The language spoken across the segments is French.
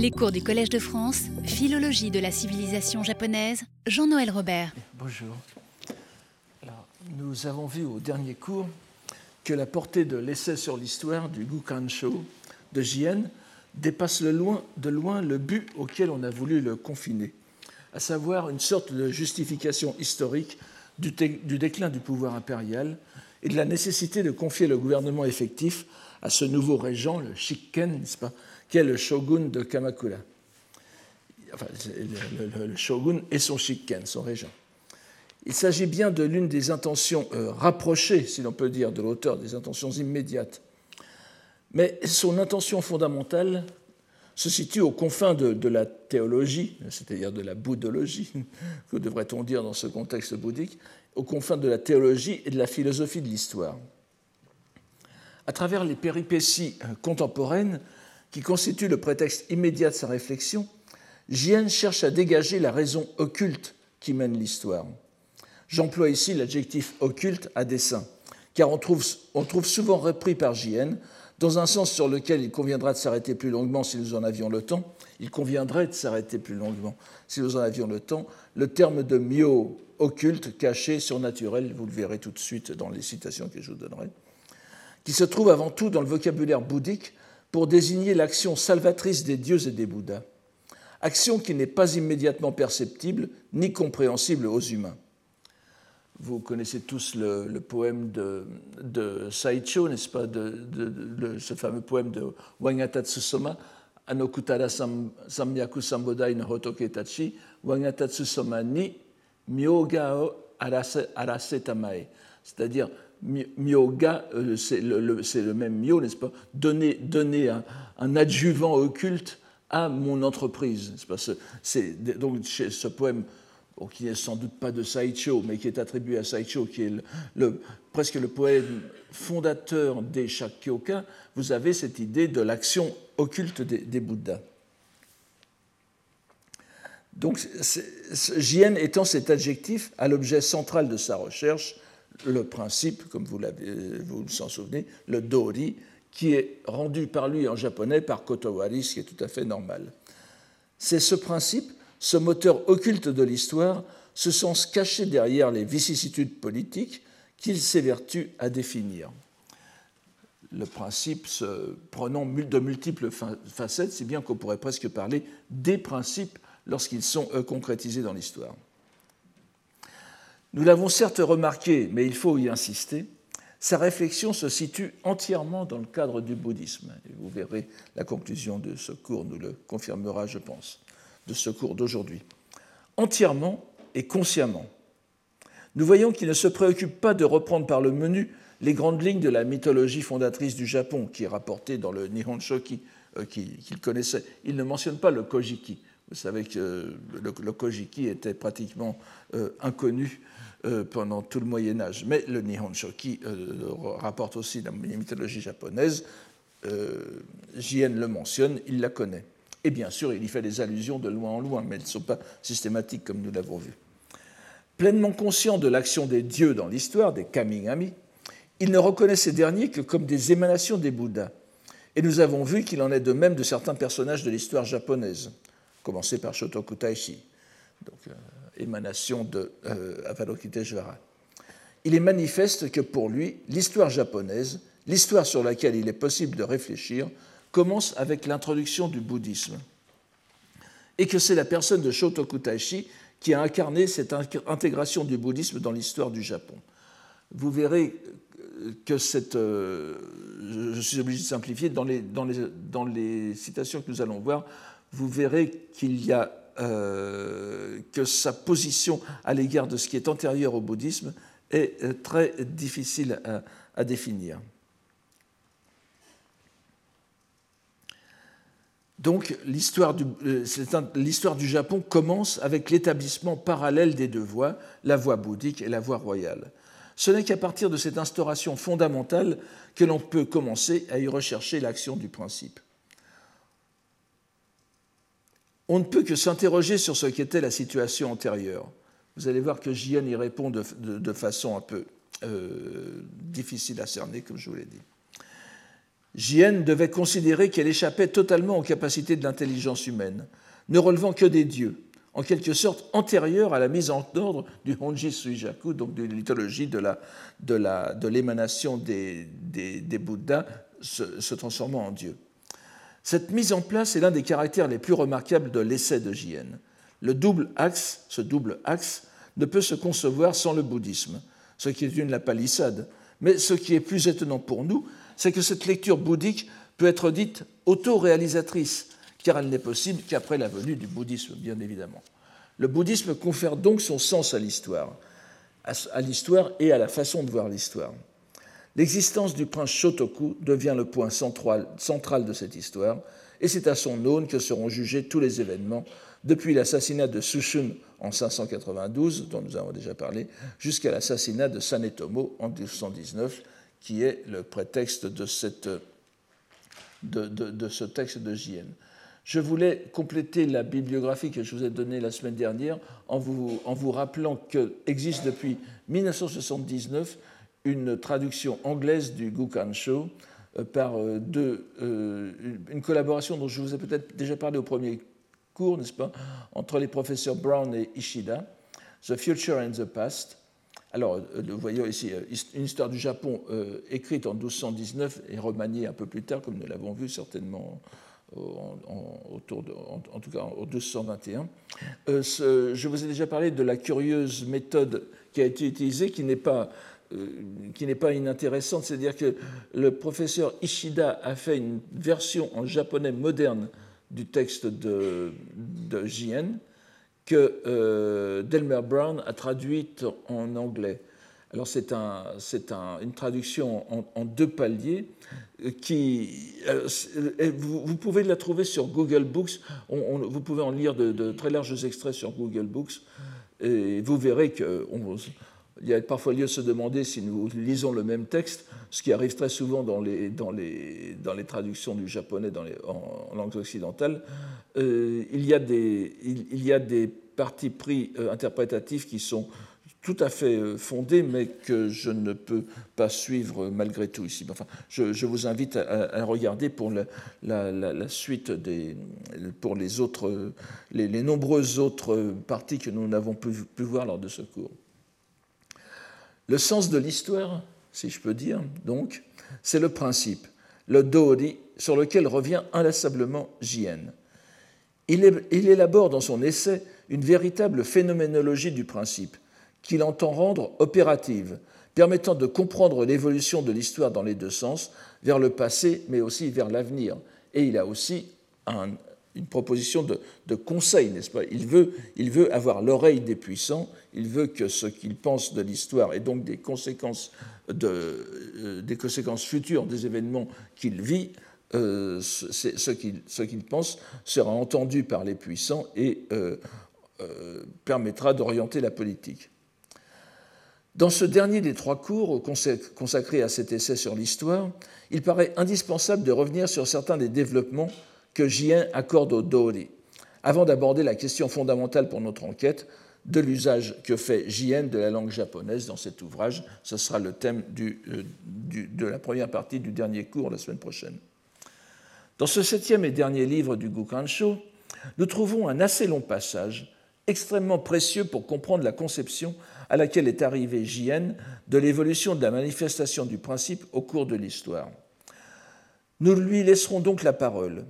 Les cours du Collège de France, Philologie de la civilisation japonaise, Jean-Noël Robert. Bonjour. nous avons vu au dernier cours que la portée de l'essai sur l'histoire du Gukansho de Jien dépasse de loin, le but auquel on a voulu le confiner, à savoir une sorte de justification historique du, du déclin du pouvoir impérial et de la nécessité de confier le gouvernement effectif à ce nouveau régent, le Shikken, n'est-ce pas, qui est le shogun de Kamakura. Enfin, le, shogun et son shikken, son régent. Il s'agit bien de l'une des intentions euh, rapprochées, si l'on peut dire, de l'auteur, des intentions immédiates. Mais son intention fondamentale se situe aux confins de, de la théologie, c'est-à-dire de la bouddhologie, que devrait-on dire dans ce contexte bouddhique, aux confins de la théologie et de la philosophie de l'histoire. À travers les péripéties euh, contemporaines, qui constitue le prétexte immédiat de sa réflexion, Jien cherche à dégager la raison occulte qui mène l'histoire. J'emploie ici l'adjectif occulte à dessein, car on trouve, souvent repris par Jien, dans un sens sur lequel il conviendra de s'arrêter plus longuement si nous en avions le temps, il conviendrait de s'arrêter plus longuement si nous en avions le temps, le terme de myo, occulte, caché, surnaturel, vous le verrez tout de suite dans les citations que je vous donnerai, qui se trouve avant tout dans le vocabulaire bouddhique pour désigner l'action salvatrice des dieux et des Bouddhas, action qui n'est pas immédiatement perceptible ni compréhensible aux humains. Vous connaissez tous le, poème de, de Saicho, n'est-ce pas, ce fameux poème de Wangata Tsusoma, Anokutara Samyaku Sambodai no Hotoke Tachi, Wangata Tsusoma ni Myogao Arase c'est-à-dire myoga, euh, c'est le, même myo, n'est-ce pas? Donner, donner un, adjuvant occulte à mon entreprise. C'est, donc ce poème, qui n'est sans doute pas de Saicho, mais qui est attribué à Saicho, qui est le, presque le poème fondateur des Shakyoka, vous avez cette idée de l'action occulte des, des Bouddhas. Donc, Jien étant cet adjectif à l'objet central de sa recherche, le principe, comme vous, vous en souvenez, le dori, qui est rendu par lui en japonais par Kotowari, ce qui est tout à fait normal. C'est ce principe, ce moteur occulte de l'histoire, ce sens caché derrière les vicissitudes politiques qu'il s'évertue à définir. Le principe se prenant de multiples facettes, si bien qu'on pourrait presque parler des principes lorsqu'ils sont concrétisés dans l'histoire. Nous l'avons certes remarqué, mais il faut y insister, sa réflexion se situe entièrement dans le cadre du bouddhisme. Et vous verrez, la conclusion de ce cours nous le confirmera, je pense, de ce cours d'aujourd'hui. Entièrement et consciemment. Nous voyons qu'il ne se préoccupe pas de reprendre par le menu les grandes lignes de la mythologie fondatrice du Japon, qui est rapportée dans le Nihon Shoki euh, qu'il connaissait. Il ne mentionne pas le Kojiki. Vous savez que le, Kojiki était pratiquement euh, inconnu euh, pendant tout le Moyen Âge. Mais le Nihon Shoki euh, rapporte aussi la mythologie japonaise. Euh, Jien le mentionne, il la connaît. Et bien sûr, il y fait des allusions de loin en loin, mais elles ne sont pas systématiques comme nous l'avons vu. Pleinement conscient de l'action des dieux dans l'histoire, des kamigami, il ne reconnaît ces derniers que comme des émanations des Bouddhas. Et nous avons vu qu'il en est de même de certains personnages de l'histoire japonaise, commencé par Shotoku Taishi. Donc, émanation de euh, Avalokiteshvara. Il est manifeste que pour lui, l'histoire japonaise, l'histoire sur laquelle il est possible de réfléchir, commence avec l'introduction du bouddhisme. Et que c'est la personne de Shotoku Taishi qui a incarné cette intégration du bouddhisme dans l'histoire du Japon. Vous verrez que cette. Euh, je suis obligé de simplifier, dans les, dans, les, dans les citations que nous allons voir, vous verrez qu'il y a euh, que sa position à l'égard de ce qui est antérieur au bouddhisme est euh, très difficile à, définir. Donc euh, l'histoire du, Japon commence avec l'établissement parallèle des deux voies, la voie bouddhique et la voie royale. Ce n'est qu'à partir de cette instauration fondamentale que l'on peut commencer à y rechercher l'action du principe on ne peut que s'interroger sur ce qu'était la situation antérieure. Vous allez voir que Jien y répond de, façon un peu euh, difficile à cerner, comme je vous l'ai dit. Jien devait considérer qu'elle échappait totalement aux capacités de l'intelligence humaine, ne relevant que des dieux, en quelque sorte antérieure à la mise en ordre du Honji Suijaku, donc de l'éthologie de l'émanation de des, des, Bouddhas se, se, transformant en Dieu. Cette mise en place est l'un des caractères les plus remarquables de l'essai de Jien. Le double axe, ce double axe, ne peut se concevoir sans le bouddhisme, ce qui est une la palissade. Mais ce qui est plus étonnant pour nous, c'est que cette lecture bouddhique peut être dite autoréalisatrice, car elle n'est possible qu'après la venue du bouddhisme, bien évidemment. Le bouddhisme confère donc son sens à l'histoire, à l'histoire et à la façon de voir l'histoire. L'existence du prince Shotoku devient le point central, de cette histoire, et c'est à son aune que seront jugés tous les événements, depuis l'assassinat de Sushun en 592, dont nous avons déjà parlé, jusqu'à l'assassinat de Sanetomo en 1219, qui est le prétexte de, cette, de, de, ce texte de Jien. Je voulais compléter la bibliographie que je vous ai donnée la semaine dernière en vous, en vous rappelant qu'existe depuis 1979 une traduction anglaise du Gukansho euh, par euh, euh, une collaboration dont je vous ai peut-être déjà parlé au premier cours, n'est-ce pas, entre les professeurs Brown et Ishida, The Future and the Past. Alors, vous voyez ici une histoire du Japon écrite en 1219 et remaniée un peu plus tard, comme nous l'avons vu certainement en, autour de, en, tout cas 1221. Euh, je vous ai déjà parlé de la curieuse méthode qui a été utilisée, qui n'est pas, qui n'est pas inintéressante, c'est-à-dire que le professeur Ishida a fait une version en japonais moderne du texte de, de Jien que euh, Delmer Brown a traduite en anglais. Alors c'est un, un, une traduction en, deux paliers qui, euh, vous, pouvez la trouver sur Google Books. vous pouvez en lire de, très larges extraits sur Google Books et vous verrez qu'il y a parfois lieu de se demander si nous lisons le même texte, ce qui arrive très souvent dans les, traductions du japonais les, en, langue occidentale. Euh, il, y a des, il, y a des partis pris euh, interprétatifs qui sont tout à fait euh, fondé, mais que je ne peux pas suivre malgré tout ici. Enfin, je, vous invite à, regarder pour la, suite des, pour les autres, les, nombreuses autres parties que nous n'avons pu, voir lors de ce cours. Le sens de l'histoire, si je peux dire, donc, c'est le principe, le dori, sur lequel revient inlassablement Jien. Il, élabore dans son essai une véritable phénoménologie du principe qu'il entend rendre opérative, permettant de comprendre l'évolution de l'histoire dans les deux sens, vers le passé, mais aussi vers l'avenir. Et il a aussi une proposition de, conseil, n'est-ce pas? Il veut, avoir l'oreille des puissants, il veut que ce qu'il pense de l'histoire et donc des conséquences, euh, des conséquences futures des événements qu'il vit, euh, ce qu'il pense sera entendu par les puissants et euh, permettra d'orienter la politique. Dans ce dernier des trois cours consacrés à cet essai sur l'histoire, il paraît indispensable de revenir sur certains des développements que Jien accorde au Dori, avant d'aborder la question fondamentale pour notre enquête de l'usage que fait Jien de la langue japonaise dans cet ouvrage. Ce sera le thème euh, de la première partie du dernier cours la semaine prochaine. Dans ce septième et dernier livre du Gukansho, nous trouvons un assez long passage, extrêmement précieux pour comprendre la conception à laquelle est arrivé Jien de l'évolution de la manifestation du principe au cours de l'histoire. Nous lui laisserons donc la parole.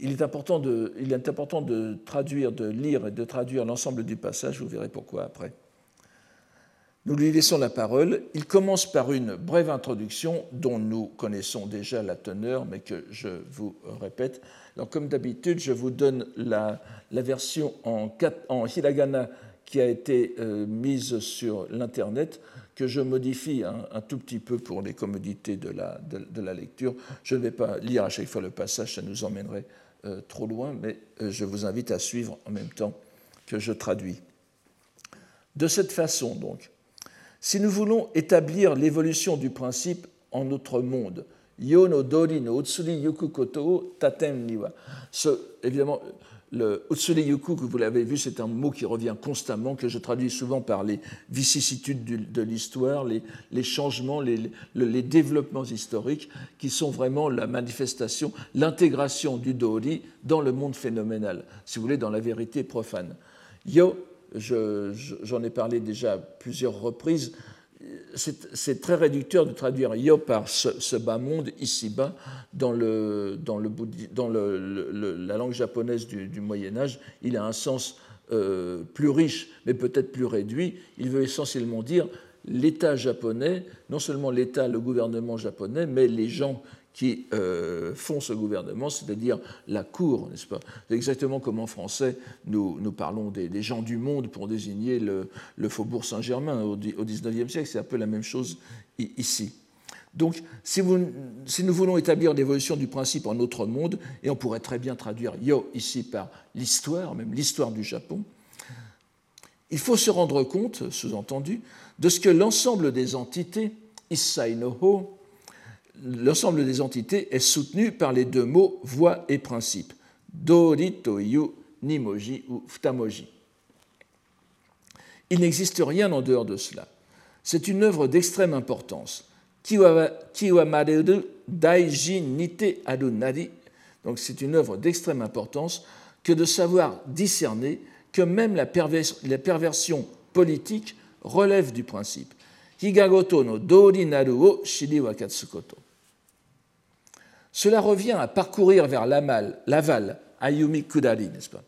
Il est, important de, il est important de traduire, de lire et de traduire l'ensemble du passage, vous verrez pourquoi après. Nous lui laissons la parole. Il commence par une brève introduction dont nous connaissons déjà la teneur, mais que je vous répète. Alors, comme d'habitude, je vous donne la, version en, en hiragana qui a été euh, mise sur l'Internet, que je modifie un, tout petit peu pour les commodités de la, de, la, lecture. Je ne vais pas lire à chaque fois le passage, ça nous emmènerait euh, trop loin, mais euh, je vous invite à suivre en même temps que je traduis. De cette façon, donc, si nous voulons établir l'évolution du principe en notre monde yo no dori no utsuri yuku koto niwa. Ce, évidemment, le utsuri yuku, que vous l'avez vu, c'est un mot qui revient constamment, que je traduis souvent par les vicissitudes de l'histoire, les, changements, les, les, développements historiques, qui sont vraiment la manifestation, l'intégration du dori dans le monde phénoménal, si vous voulez, dans la vérité profane. Yo, j'en ai parlé déjà à plusieurs reprises, c'est très réducteur de traduire yo par ce, bas monde ici-bas dans, la langue japonaise du, Moyen Âge. Il a un sens euh, plus riche, mais peut-être plus réduit. Il veut essentiellement dire l'État japonais, non seulement l'État, le gouvernement japonais, mais les gens qui euh, font ce gouvernement, c'est-à-dire la cour, n'est-ce pas? C'est exactement comme en français, nous, parlons des, gens du monde pour désigner le, faubourg Saint-Germain au, XIXe siècle, c'est un peu la même chose ici. Donc, si, si, nous voulons établir l'évolution du principe en notre monde, et on pourrait très bien traduire yo ici par l'histoire, même l'histoire du Japon, il faut se rendre compte, sous-entendu, de ce que l'ensemble des entités, Issai no Ho, l'ensemble des entités est soutenu par les deux mots voix et principe, dori toyu nimoji ou ftamoji. Il n'existe rien en dehors de cela. C'est une œuvre d'extrême importance. Kiwamareru daiji nite nari. Donc c'est une œuvre d'extrême importance que de savoir discerner que même la, perversion politique relève du principe. Higagoto no dori naru o shiri. Cela revient à parcourir vers l'aval, Ayumi Kudari, n'est-ce pas?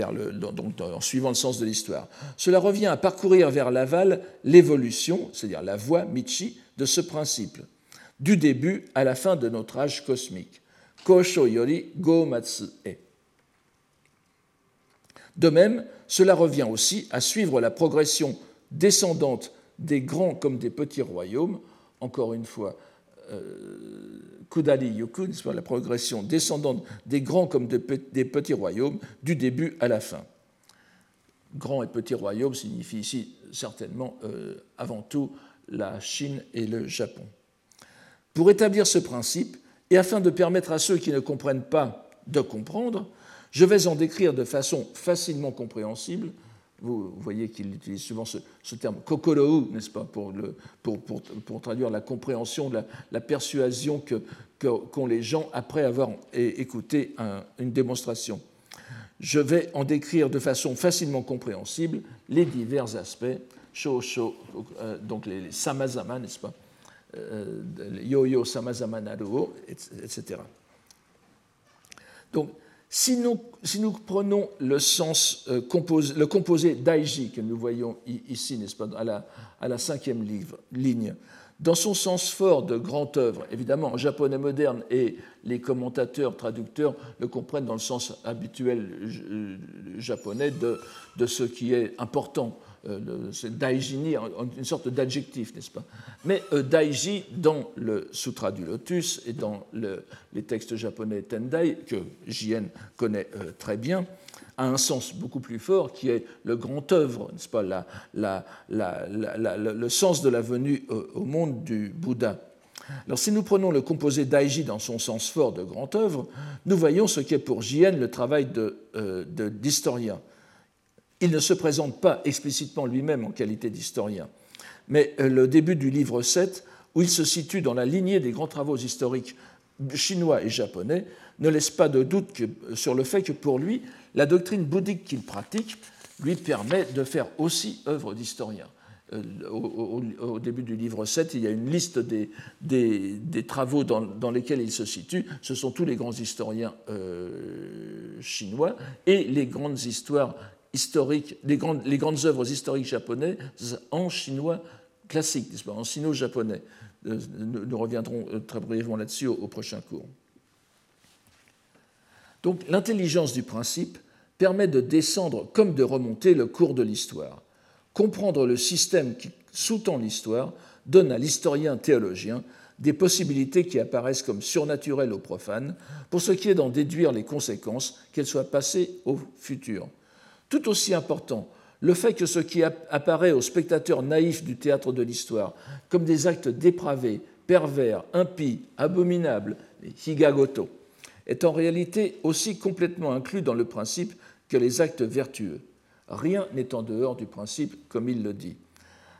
En suivant le sens de l'histoire. Cela revient à parcourir vers l'aval l'évolution, c'est-à-dire la voie Michi, de ce principe, du début à la fin de notre âge cosmique. Kosho Yori Go Matsu E. De même, cela revient aussi à suivre la progression descendante des grands comme des petits royaumes, encore une fois, euh, Kudari Yoku, la progression descendante des grands comme des petits royaumes, du début à la fin. Grand et petit royaume signifie ici certainement euh, avant tout la Chine et le Japon. Pour établir ce principe, et afin de permettre à ceux qui ne comprennent pas de comprendre, je vais en décrire de façon facilement compréhensible vous voyez qu'il utilise souvent ce, terme kokorou, n'est-ce pas, pour, traduire la compréhension, la, la persuasion qu'ont que, les gens après avoir écouté une démonstration. Je vais en décrire de façon facilement compréhensible les divers aspects, sho, sho, euh, donc les, samazama, n'est-ce pas, euh, yo-yo samazama naruo, etc. Donc, si nous, prenons le, sens, euh, composé daiji que nous voyons ici, n'est-ce pas, à la, cinquième ligne, dans son sens fort de grande œuvre, évidemment en japonais moderne et les commentateurs, traducteurs le comprennent dans le sens habituel euh, japonais de, ce qui est important c'est daijini, une sorte d'adjectif, n'est-ce pas? Mais euh, daiji, dans le Sutra du Lotus et dans les textes japonais Tendai, que Jien connaît euh, très bien, a un sens beaucoup plus fort qui est le grand œuvre, n'est-ce pas? Le sens de la venue au monde du Bouddha. Alors, si nous prenons le composé daiji dans son sens fort de grand œuvre, nous voyons ce qu'est pour Jien le travail d'historien. De, il ne se présente pas explicitement lui-même en qualité d'historien, mais euh, le début du livre 7, où il se situe dans la lignée des grands travaux historiques chinois et japonais, ne laisse pas de doute sur le fait que pour lui, la doctrine bouddhique qu'il pratique lui permet de faire aussi œuvre d'historien. Euh, au, début du livre 7, il y a une liste des, travaux dans, lesquels il se situe. Ce sont tous les grands historiens euh, chinois et les grandes histoires historiques, les grandes, œuvres historiques japonaises en chinois classique, en sino-japonais. Euh, nous reviendrons euh, très brièvement là-dessus au, prochain cours. Donc l'intelligence du principe permet de descendre comme de remonter le cours de l'histoire. Comprendre le système qui sous-tend l'histoire donne à l'historien théologien des possibilités qui apparaissent comme surnaturelles aux profanes, pour ce qui est d'en déduire les conséquences, qu'elles soient passées au futur. Tout aussi important, le fait que ce qui apparaît aux spectateurs naïfs du théâtre de l'histoire comme des actes dépravés, pervers, impie, abominable, higagoto, est en réalité aussi complètement inclus dans le principe que les actes vertueux. Rien n'est en dehors du principe, comme il le dit.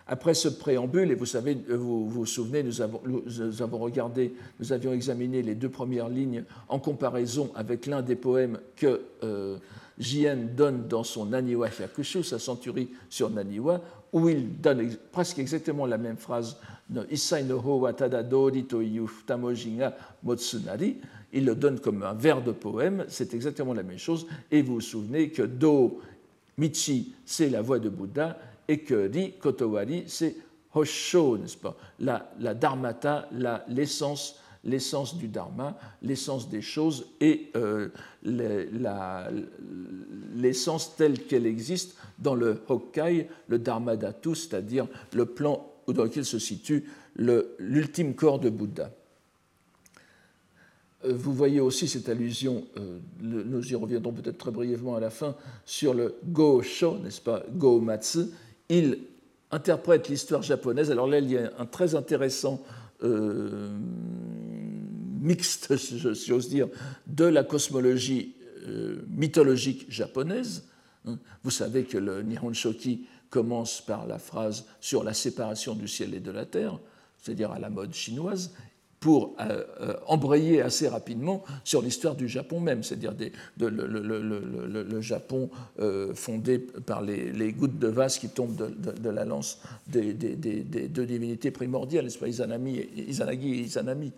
Après ce préambule, et vous savez, vous vous souvenez, nous avons, nous avons, regardé, nous avions examiné les deux premières lignes en comparaison avec l'un des poèmes que euh, Jien donne dans son Naniwa Hyakushu, sa centurie sur Naniwa, où il donne presque exactement la même phrase no. Il le donne comme un vers de poème, c'est exactement la même chose. Et vous vous souvenez que Do Michi, c'est la voix de Bouddha, et que Ri Kotowari, c'est Hosho, n'est-ce pas? La, la Dharmata, l'essence l'essence du dharma, l'essence des choses et euh, l'essence telle qu'elle existe dans le Hokkai, le dharma d'Atu, c'est-à-dire le plan dans lequel se situe l'ultime corps de Bouddha. Euh, vous voyez aussi cette allusion, euh, nous y reviendrons peut-être très brièvement à la fin, sur le Go-sho, n'est-ce pas, Go-matsu. Il interprète l'histoire japonaise. Alors là, il y a un très intéressant mixte, si j'ose dire, de la cosmologie euh, mythologique japonaise. Hein. Vous savez que le Nihon Shoki commence par la phrase sur la séparation du ciel et de la terre, c'est-à-dire à la mode chinoise, pour euh, euh, embrayer assez rapidement sur l'histoire du Japon même, c'est-à-dire le, Japon fondé par les, gouttes de vase qui tombent de, la lance des, deux divinités primordiales, Izanami Izanagi et Izanami.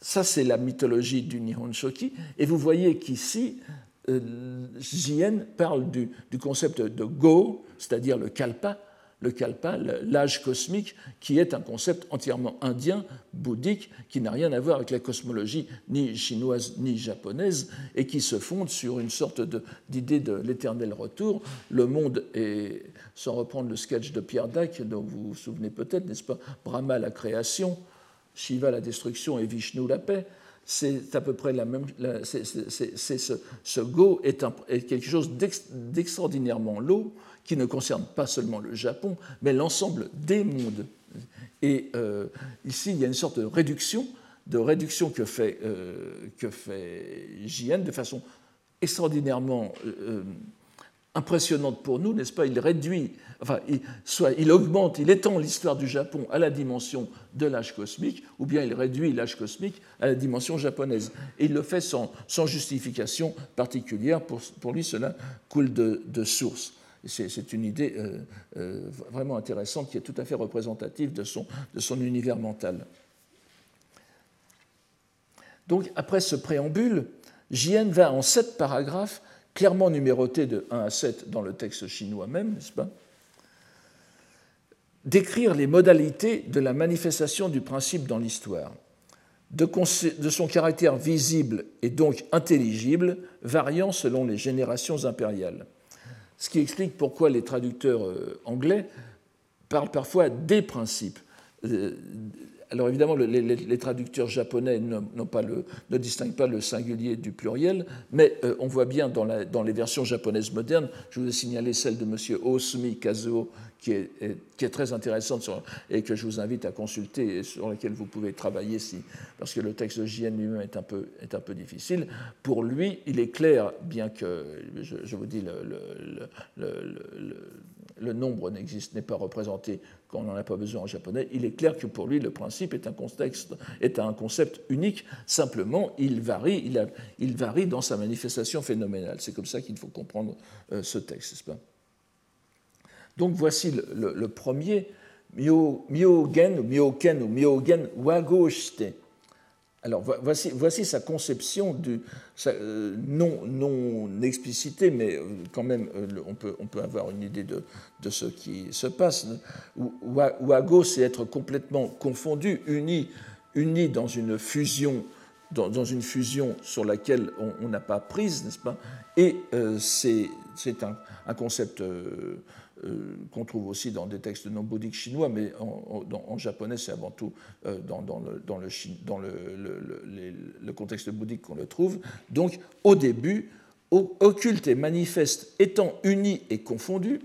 Ça, c'est la mythologie du Nihon Shoki. Et vous voyez qu'ici, Jien parle du, du, concept de Go, c'est-à-dire le kalpa, le kalpa, l'âge cosmique, qui est un concept entièrement indien, bouddhique, qui n'a rien à voir avec la cosmologie ni chinoise ni japonaise, et qui se fonde sur une sorte d'idée de, l'éternel retour. Le monde est, sans reprendre le sketch de Pierre Dac, dont vous vous souvenez peut-être, n'est-ce pas Brahma la création, Shiva la destruction et Vishnu la paix c'est à peu près la même. c'est, ce, go est quelque chose d'extraordinairement lourd qui ne concerne pas seulement le Japon, mais l'ensemble des mondes. Et euh, ici, il y a une sorte de réduction, de réduction que fait, euh, que fait JN de façon extraordinairement euh, impressionnante pour nous, n'est-ce pas? Il réduit, enfin, soit il augmente, il étend l'histoire du Japon à la dimension de l'âge cosmique, ou bien il réduit l'âge cosmique à la dimension japonaise. Et il le fait sans, sans justification particulière. Pour, pour, lui, cela coule de, de source. C'est une idée euh, euh, vraiment intéressante qui est tout à fait représentative de son, univers mental. Donc, après ce préambule, Jien va en sept paragraphes, clairement numérotés de 1 à 7 dans le texte chinois même, n'est-ce pas Décrire les modalités de la manifestation du principe dans l'histoire, de son caractère visible et donc intelligible, variant selon les générations impériales ce qui explique pourquoi les traducteurs euh, anglais parlent parfois des principes. Alors évidemment, les, traducteurs japonais ne distinguent pas le singulier du pluriel, mais euh, on voit bien dans, les versions japonaises modernes, je vous ai signalé celle de M. Osumi Kazuo, qui est, très intéressante et que je vous invite à consulter et sur laquelle vous pouvez travailler si, parce que le texte de JN lui-même est, un peu, difficile. Pour lui, il est clair, bien que, je, vous dis, le nombre n'existe, n'est pas représenté quand on n'en a pas besoin en japonais, il est clair que pour lui, le principe est un, contexte, est un concept unique, simplement, il varie, il, varie dans sa manifestation phénoménale. C'est comme ça qu'il faut comprendre euh, ce texte, n'est-ce pas? Donc voici le, premier, Myogen ou Myoken ou Myogen Wagoshite. Alors voici, sa conception du, euh, non, non explicité, mais euh, quand même euh, on, peut, on peut avoir une idée de, de ce qui se passe. Wago, c'est être complètement confondu, uni, uni dans une fusion dans, une fusion sur laquelle on n'a pas prise, n'est-ce pas? Et c'est un, un, concept euh, qu'on trouve aussi dans des textes non bouddhiques chinois, mais en, japonais, c'est avant tout dans, le, contexte bouddhique qu'on le trouve. Donc, au début, occulte et manifeste étant unis et confondus,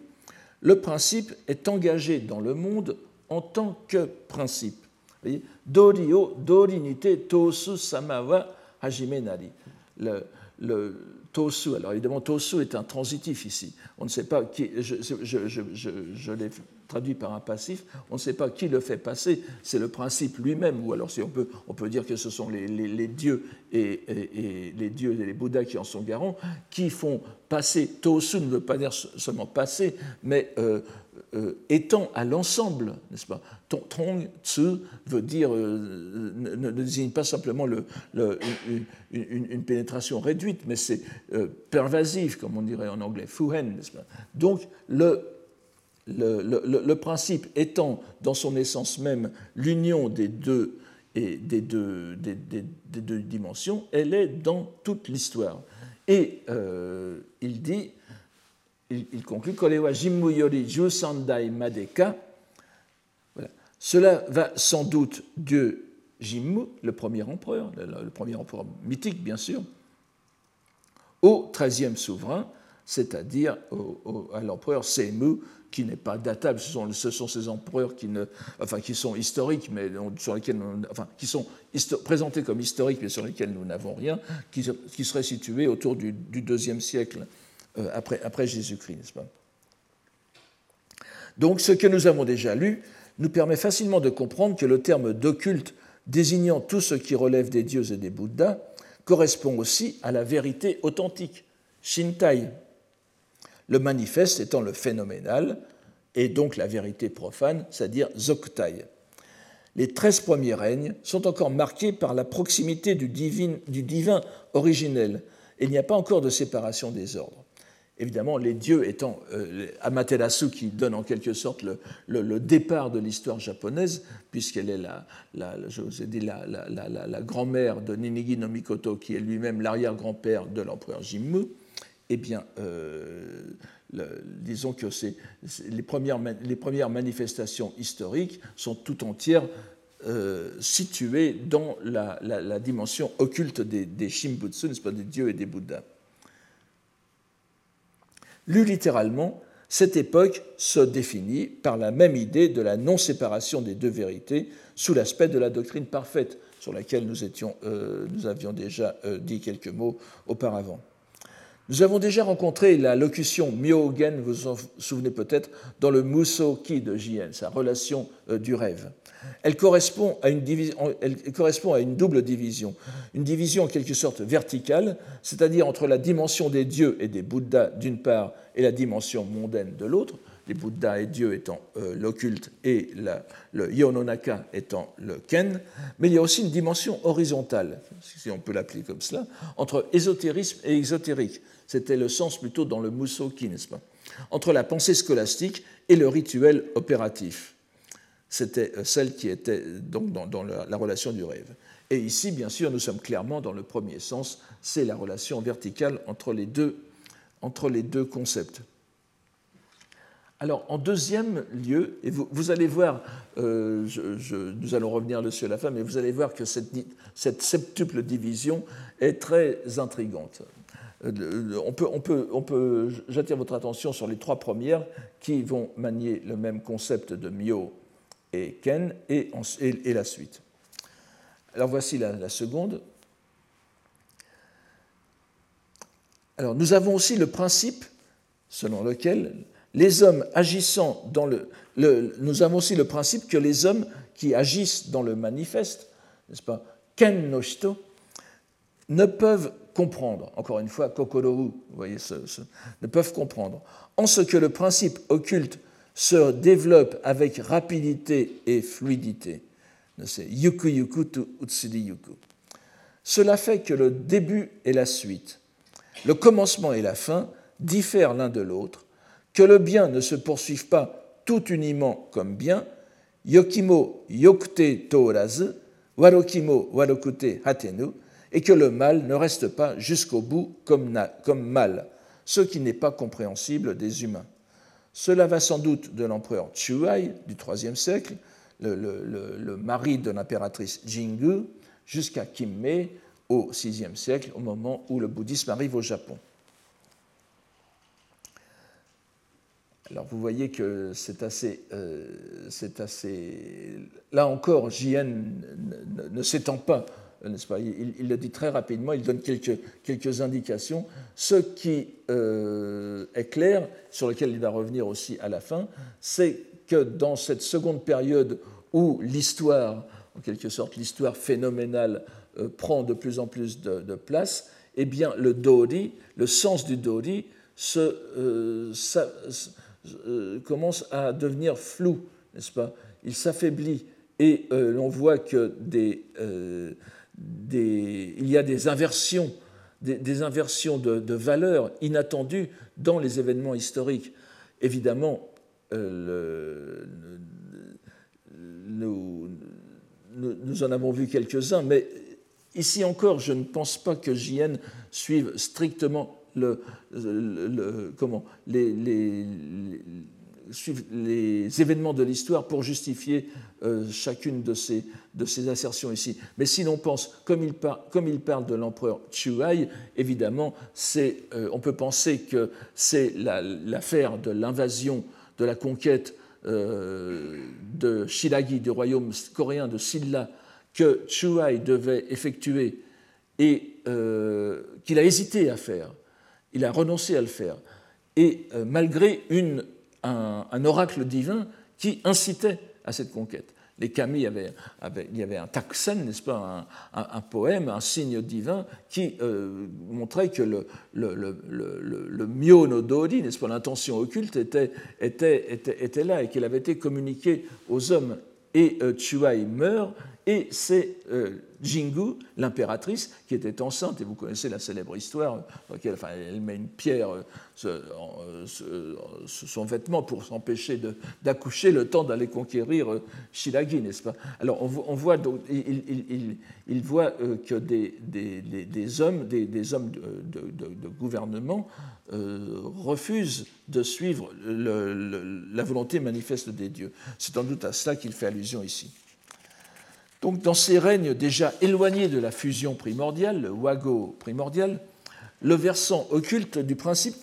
le principe est engagé dans le monde en tant que principe. Dori o dorinite tosu samawa hajime nari. Le tosu, alors évidemment, tosu est un transitif ici. On ne sait pas qui. Je, je, je, je l'ai traduit par un passif, on ne sait pas qui le fait passer, c'est le principe lui-même, ou alors si on peut, on peut dire que ce sont les, les, dieux et, et, les dieux et les Bouddhas qui en sont garants, qui font passer, Tosu ne veut pas dire seulement passer, mais euh, euh, étant à l'ensemble, n'est-ce pas? Trong Tsu veut dire, euh, ne, désigne pas simplement le, une, pénétration réduite, mais c'est pervasif, comme on dirait en anglais, fuhen, n'est-ce pas? Donc, le principe étant dans son essence même l'union des deux, et des, deux, des, deux dimensions, elle est dans toute l'histoire. Et euh, il dit, il, conclut, Kolewa Jimmu Yori Jusandai Madeka, cela va sans doute Dieu Jimmu, le premier empereur, le, premier empereur mythique bien sûr, au treizième souverain, c'est-à-dire à l'empereur Semu, qui n'est pas datable. Ce sont, ce sont, ces empereurs qui, sont historiques, mais sur lesquels enfin, qui sont présentés comme historiques, mais sur lesquels nous n'avons rien, qui, seraient situés autour du, deuxième siècle après, après Jésus-Christ, Donc, ce que nous avons déjà lu nous permet facilement de comprendre que le terme d'occulte désignant tout ce qui relève des dieux et des Bouddhas correspond aussi à la vérité authentique, Shintai, le manifeste étant le phénoménal et donc la vérité profane, c'est-à-dire Zoktai. Les treize premiers règnes sont encore marqués par la proximité du divin, du divin originel. Il n'y a pas encore de séparation des ordres. Évidemment, les dieux étant euh, Amaterasu qui donne en quelque sorte le, départ de l'histoire japonaise, puisqu'elle est la, je vous ai dit, la grand-mère de Ninigi no Mikoto, qui est lui-même l'arrière-grand-père de l'empereur Jimmu, eh bien, euh, disons que les, premières, les, premières, manifestations historiques sont tout entières euh, situées dans la, dimension occulte des, des Shimbutsu, n'est-ce pas, des dieux et des Bouddhas. Lu littéralement, cette époque se définit par la même idée de la non-séparation des deux vérités sous l'aspect de la doctrine parfaite, sur laquelle nous, euh, avions déjà dit quelques mots auparavant. Nous avons déjà rencontré la locution myogen, vous vous en souvenez peut-être, dans le Musoki de Jien, sa relation euh, du rêve. Elle correspond, à une double division. Une division en quelque sorte verticale, c'est-à-dire entre la dimension des dieux et des Bouddhas d'une part et la dimension mondaine de l'autre, les Bouddhas et Dieu étant euh, l'occulte et le Yononaka étant le Ken, mais il y a aussi une dimension horizontale, si on peut l'appeler comme cela, entre ésotérisme et exotérique, c'était le sens plutôt dans le pas? Entre la pensée scolastique et le rituel opératif. C'était euh, celle qui était donc dans, la, relation du rêve. Et ici, bien sûr, nous sommes clairement dans le premier sens, c'est la relation verticale entre les deux, concepts. Alors, en deuxième lieu, et vous, allez voir, euh, nous allons revenir dessus à la fin, mais vous allez voir que cette, septuple division est très intrigante. Euh, on peut, j'attire votre attention sur les trois premières qui vont manier le même concept de Myo et Ken et, la suite. Alors voici la, seconde. Alors nous avons aussi le principe selon lequel les hommes agissant dans le, nous avons aussi le principe que les hommes qui agissent dans le manifeste, n'est-ce pas, ken no shito, ne peuvent comprendre, encore une fois, kokororu, vous voyez, ne peuvent comprendre, en ce que le principe occulte se développe avec rapidité et fluidité. Cela fait que le début et la suite, le commencement et la fin diffèrent l'un de l'autre, que le bien ne se poursuive pas tout uniment comme bien, yokimo yokute warokimo warokute hatenu, et que le mal ne reste pas jusqu'au bout comme, mal, ce qui n'est pas compréhensible des humains. Cela va sans doute de l'empereur Chuai du IIIe siècle, le, mari de l'impératrice Jingu, jusqu'à Kimmei au VIe siècle, au moment où le bouddhisme arrive au Japon. Alors vous voyez que c'est assez, assez. Là encore, JN ne, s'étend pas, n'est-ce pas il, le dit très rapidement, il donne quelques, quelques indications. Ce qui est clair, sur lequel il va revenir aussi à la fin, c'est que dans cette seconde période où l'histoire, en quelque sorte l'histoire phénoménale, euh, prend de plus en plus de, place, eh bien le dodi, le sens du dodi, euh, euh, commence à devenir flou, n'est-ce pas? Il s'affaiblit et l'on voit que des, il y a des inversions, des, inversions de, valeurs inattendues dans les événements historiques. Évidemment, le, nous, en avons vu quelques-uns, mais ici encore, je ne pense pas que JN suive strictement le, comment, les, événements de l'histoire pour justifier euh, chacune de ces, de ces assertions ici. Mais si l'on pense, comme il, comme il parle de l'empereur Chuai, évidemment, euh, on peut penser que c'est l'affaire de l'invasion, de la conquête euh, de Shilagi, du royaume coréen de Silla, que Chuai devait effectuer et euh, qu'il a hésité à faire. Il a renoncé à le faire. Et euh, malgré une, un, oracle divin qui incitait à cette conquête les kami avaient, il y avait un taksen, n'est-ce pas, un, poème, un signe divin qui euh, montrait que le, le, le, le, n'est-ce pas, l'intention occulte était là et qu'elle avait été communiquée aux hommes. Et euh, Chuai meurt et c'est euh, Jingu, l'impératrice, qui était enceinte, et vous connaissez la célèbre histoire, dans laquelle enfin, elle met une pierre euh, sous son vêtement pour s'empêcher d'accoucher le temps d'aller conquérir euh, Shilagi, n'est-ce pas? Alors on, voit donc, il, voit que des, hommes, des, hommes de, gouvernement refusent de suivre la volonté manifeste des dieux. C'est sans doute à cela qu'il fait allusion ici. Donc, dans ces règnes déjà éloignés de la fusion primordiale, le wago primordial, le versant occulte du principe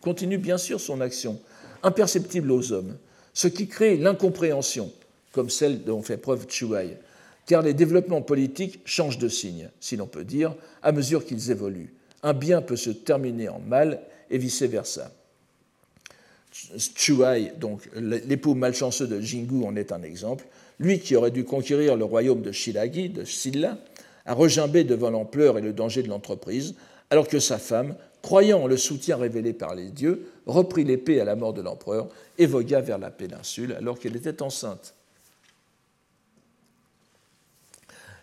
continue, bien sûr son action, imperceptible aux hommes, ce qui crée l'incompréhension, comme celle dont fait preuve Chuai, car les développements politiques changent de signe, si l'on peut dire, à mesure qu'ils évoluent. Un bien peut se terminer en mal et vice-versa. Chuai, donc l'époux malchanceux de Jingu, en est un exemple, lui qui aurait dû conquérir le royaume de Shilagi, de Silla, a regimbé devant l'ampleur et le danger de l'entreprise, alors que sa femme, croyant en le soutien révélé par les dieux, reprit l'épée à la mort de l'empereur et vogua vers la péninsule alors qu'elle était enceinte.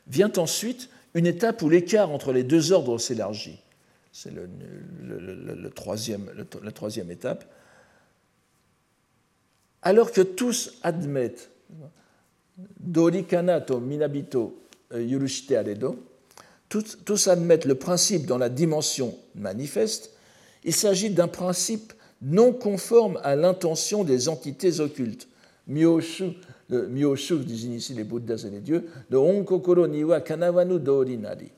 Vient ensuite une étape où l'écart entre les deux ordres s'élargit. C'est la troisième étape. Alors que tous admettent Dorikana to Minabito euh, Yurushite Aredo, tous, admettent le principe dans la dimension manifeste, il s'agit d'un principe non conforme à l'intention des entités occultes. Myoshu, le Myoshu désigne ici les Bouddhas et les dieux, de Onkokoro Niwa Kanawanu Dorinari.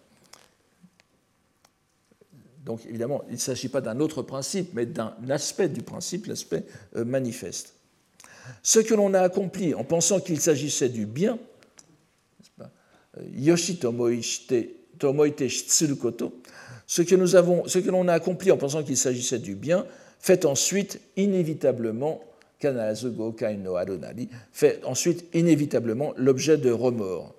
Donc évidemment, il ne s'agit pas d'un autre principe, mais d'un aspect du principe, l'aspect euh, manifeste. Ce que l'on a accompli en pensant qu'il s'agissait du bien, shitsurukoto, ce que l'on a accompli en pensant qu'il s'agissait du bien, fait ensuite inévitablement fait ensuite inévitablement l'objet de remords.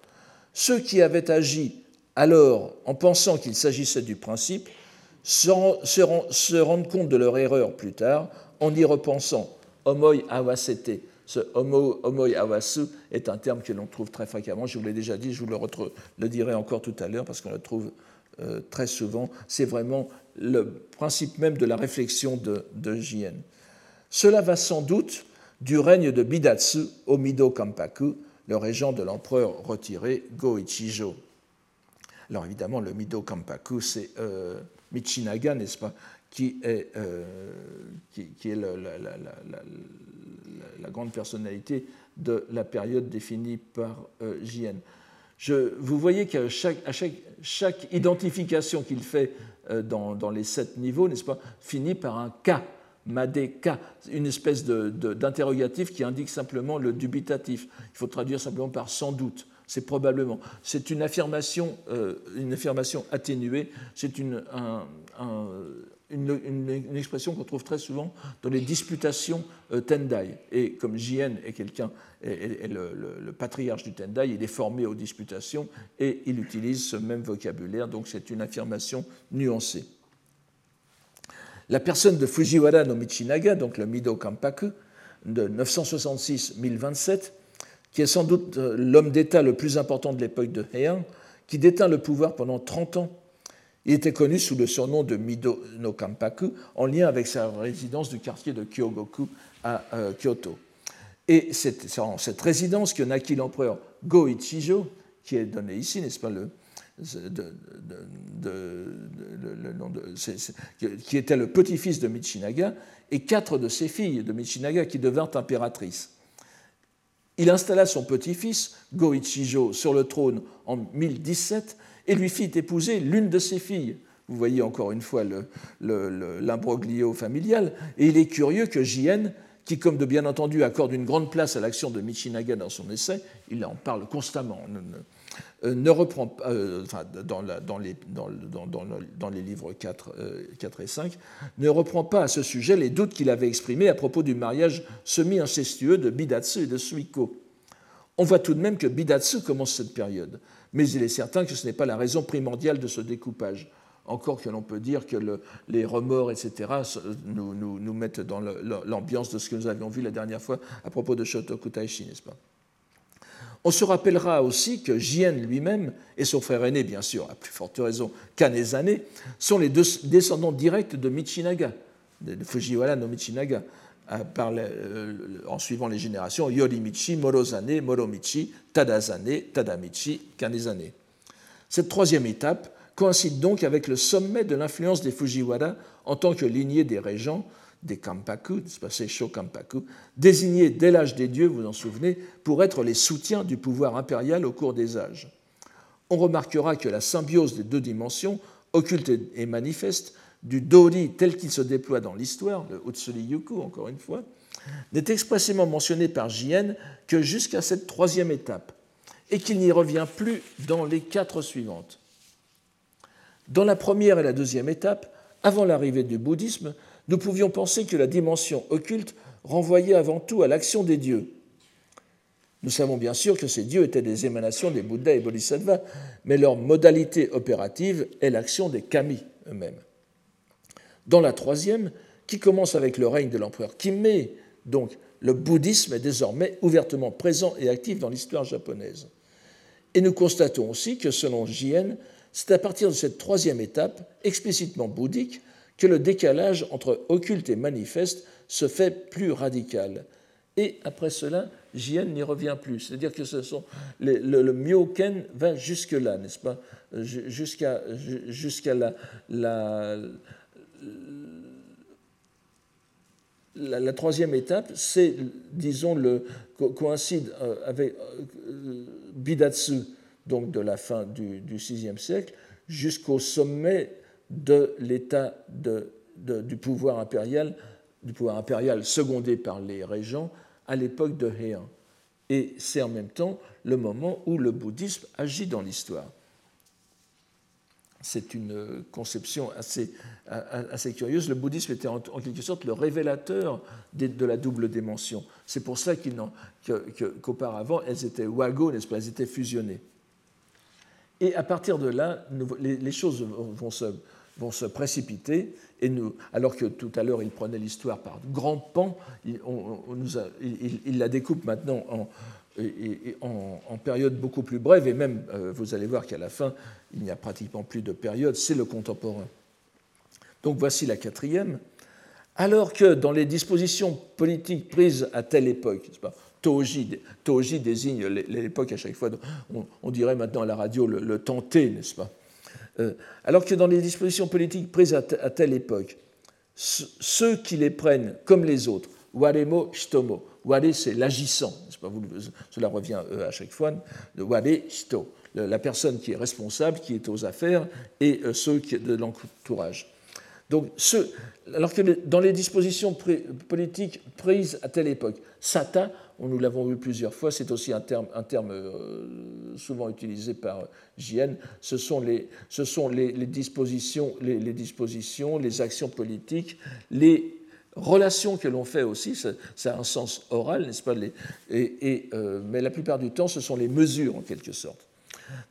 Ceux qui avaient agi alors en pensant qu'il s'agissait du principe se rendent compte de leur erreur plus tard en y repensant Homoi awasete. Ce homoi awasu est un terme que l'on trouve très fréquemment. Je vous l'ai déjà dit, je vous le, le dirai encore tout à l'heure parce qu'on le trouve euh, très souvent. C'est vraiment le principe même de la réflexion de, de Jien. Cela va sans doute du règne de Bidatsu au Mido Kampaku, le régent de l'empereur retiré Go-Ichijo. Alors évidemment, le Mido Kampaku, c'est euh, Michinaga, n'est-ce pas, qui est, euh, qui, est la, grande personnalité de la période définie par euh. Je, vous voyez qu'à chaque, identification qu'il fait euh, dans, les sept niveaux, n'est-ce pas, finit par un K Madeka, une espèce d'interrogatif qui indique simplement le dubitatif. Il faut traduire simplement par sans doute. C'est probablement. C'est une affirmation, euh, une affirmation atténuée. C'est une, expression qu'on trouve très souvent dans les disputations euh, Tendai. Et comme Jien est quelqu'un, est, le, patriarche du Tendai, il est formé aux disputations et il utilise ce même vocabulaire. Donc c'est une affirmation nuancée. La personne de Fujiwara no Michinaga, donc le Mido Kampaku, de 966-1027, qui est sans doute euh, l'homme d'État le plus important de l'époque de Heian, qui détint le pouvoir pendant 30 ans. Il était connu sous le surnom de Mido no Kampaku, en lien avec sa résidence du quartier de Kyogoku à euh, Kyoto. Et c'est en cette résidence que naquit l'empereur Go-Ichijo, qui est donné ici, n'est-ce pas, le, qui était le petit-fils de Michinaga, et quatre de ses filles de Michinaga qui devinrent impératrices. Il installa son petit-fils, Go-Ichijo, sur le trône en 1017 et lui fit épouser l'une de ses filles. Vous voyez encore une fois l'imbroglio familial. Et il est curieux que Jien, qui, comme de bien entendu, accorde une grande place à l'action de Michinaga dans son essai, il en parle constamment, euh, ne reprend euh, enfin, dans, les, livres 4, 4, euh, et 5, ne reprend pas à ce sujet les doutes qu'il avait exprimés à propos du mariage semi-incestueux de Bidatsu et de Suiko. On voit tout de même que Bidatsu commence cette période, mais il est certain que ce n'est pas la raison primordiale de ce découpage. Encore que l'on peut dire que le, les remords, etc., nous, nous, mettent dans l'ambiance de ce que nous avions vu la dernière fois à propos de Shotoku Taishi, n'est-ce pas? On se rappellera aussi que Jien lui-même et son frère aîné, bien sûr, à plus forte raison Kanezane, sont les descendants directs de Michinaga, de Fujiwara no Michinaga, euh, en suivant les générations Yorimichi, Morozane, Moromichi, Tadazane, Tadamichi, Kanezane. Cette troisième étape coïncide donc avec le sommet de l'influence des Fujiwara en tant que lignée des régents des Kampaku, Seisho Kampaku, désignés dès l'âge des dieux, vous en souvenez, pour être les soutiens du pouvoir impérial au cours des âges. On remarquera que la symbiose des deux dimensions, occulte et manifeste, du Dori tel qu'il se déploie dans l'histoire, le Utsuri Yuku encore une fois, n'est expressément mentionné par Jien que jusqu'à cette troisième étape, et qu'il n'y revient plus dans les quatre suivantes. Dans la première et la deuxième étape, avant l'arrivée du bouddhisme, nous pouvions penser que la dimension occulte renvoyait avant tout à l'action des dieux. Nous savons bien sûr que ces dieux étaient des émanations des Bouddhas et Bodhisattvas, mais leur modalité opérative est l'action des kami eux-mêmes. Dans la troisième, qui commence avec le règne de l'empereur Kimmé, donc le bouddhisme est désormais ouvertement présent et actif dans l'histoire japonaise. Et nous constatons aussi que selon Jien, c'est à partir de cette troisième étape, explicitement bouddhique, que le décalage entre occulte et manifeste se fait plus radical. Et après cela, Jien n'y revient plus. C'est-à-dire que ce sont le, le, Myoken va jusque-là, n'est-ce pas? Jusqu'à jusqu'à la, la, la, troisième étape, c'est, disons, le, coïncide euh, avec euh, Bidatsu, donc de la fin du, du VIe siècle, jusqu'au sommet de l'état du pouvoir impérial, du pouvoir impérial secondé par les régents à l'époque de Heian. Et c'est en même temps le moment où le bouddhisme agit dans l'histoire. C'est une conception assez, assez, curieuse. Le bouddhisme était en, quelque sorte le révélateur de, la double dimension. C'est pour ça qu'auparavant, elles étaient wago, n'est-ce pas? Elles étaient fusionnées. Et à partir de là, les, choses vont se, vont se précipiter, et alors que tout à l'heure il prenait l'histoire par grands pans, il, la découpe maintenant en, en, périodes beaucoup plus brèves, et même euh, vous allez voir qu'à la fin, il n'y a pratiquement plus de période, c'est le contemporain. Donc voici la quatrième. Alors que dans les dispositions politiques prises à telle époque, Toji, Toji désigne l'époque à chaque fois, on, dirait maintenant à la radio le, le n'est-ce pas euh, alors que dans les dispositions politiques prises à, telle époque, ceux qui les prennent comme les autres, waremo shitomo, ware c'est l'agissant, cela revient euh, à chaque fois, de ware shito, la personne qui est responsable, qui est aux affaires, et euh, ceux de l'entourage. Donc, alors que dans les dispositions politiques prises à telle époque, sata, nous l'avons vu plusieurs fois, c'est aussi un terme, euh, souvent utilisé par JN, ce sont les, ce sont les, dispositions, les, dispositions, les actions politiques, les relations que l'on fait aussi, ça, a un sens oral, n'est-ce pas euh, Mais la plupart du temps, ce sont les mesures, en quelque sorte.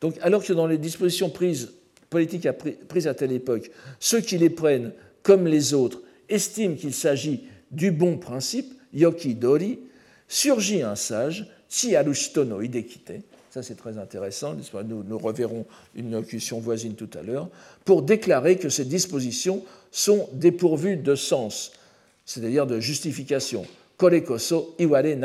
Donc, alors que dans les dispositions prises, politiques prises à telle époque, ceux qui les prennent comme les autres, estiment qu'il s'agit du bon principe, yoki dori, surgit un sage, chi arushito no hidekite, ça c'est très intéressant, nous, nous reverrons une locution voisine tout à l'heure, pour déclarer que ces dispositions sont dépourvues de sens, c'est-à-dire de justification, korekoso iware.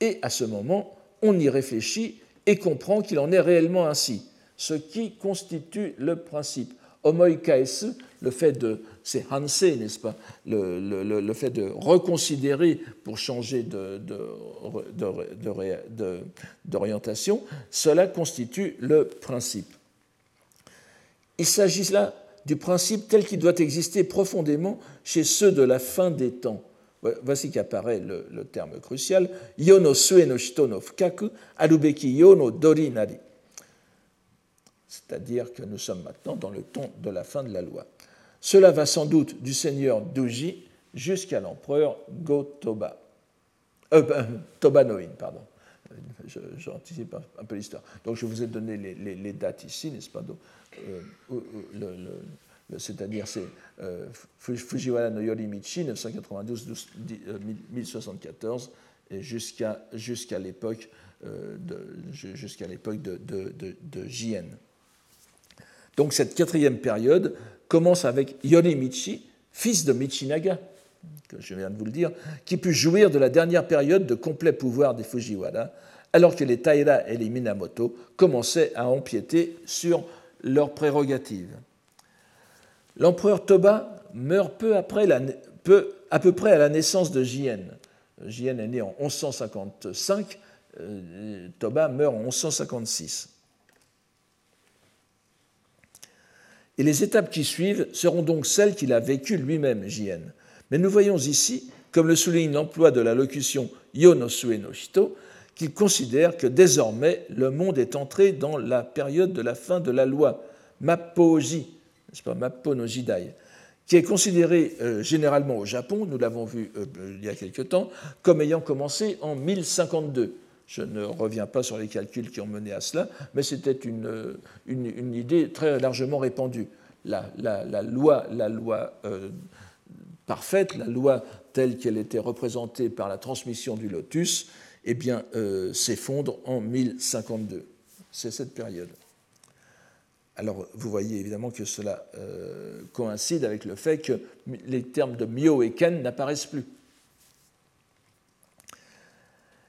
Et à ce moment, on y réfléchit et comprend qu'il en est réellement ainsi, ce qui constitue le principe le fait de, c'est hanse, n'est-ce pas, le, fait de reconsidérer pour changer d'orientation, cela constitue le principe. Il s'agit là du principe tel qu'il doit exister profondément chez ceux de la fin des temps. Voici qu'apparaît le, terme crucial. Yono sue no shito fukaku, yono dori c'est-à-dire que nous sommes maintenant dans le temps de la fin de la loi. Cela va sans doute du seigneur Doji jusqu'à l'empereur Gotoba. Euh, ben, Tobanoin, pardon. J'anticipe un peu l'histoire. Donc je vous ai donné les, dates ici, n'est-ce pas? Euh, C'est-à-dire c'est euh, Fujiwara no Yorimichi, 992-1074, et jusqu'à jusqu'à l'époque de, de, de Jien. Donc cette quatrième période commence avec Yorimichi, fils de Michinaga, que je viens de vous le dire, qui put jouir de la dernière période de complet pouvoir des Fujiwara, alors que les Taira et les Minamoto commençaient à empiéter sur leurs prérogatives. L'empereur Toba meurt peu après à peu près à la naissance de Jien. Jien est né en 1155, euh, Toba meurt en 1156. Et les étapes qui suivent seront donc celles qu'il a vécues lui-même, JN. Mais nous voyons ici, comme le souligne l'emploi de la locution Yo no shito, qu'il considère que désormais le monde est entré dans la période de la fin de la loi, Mappoji, Mappo no qui est considérée euh, généralement au Japon, nous l'avons vu euh, il y a quelque temps, comme ayant commencé en 1052. Je ne reviens pas sur les calculs qui ont mené à cela, mais c'était une, une, idée très largement répandue. La, loi, la loi euh, parfaite, la loi telle qu'elle était représentée par la transmission du lotus, eh bien, euh, s'effondre en 1052. C'est cette période. Alors, vous voyez évidemment que cela euh, coïncide avec le fait que les termes de Myo et Ken n'apparaissent plus.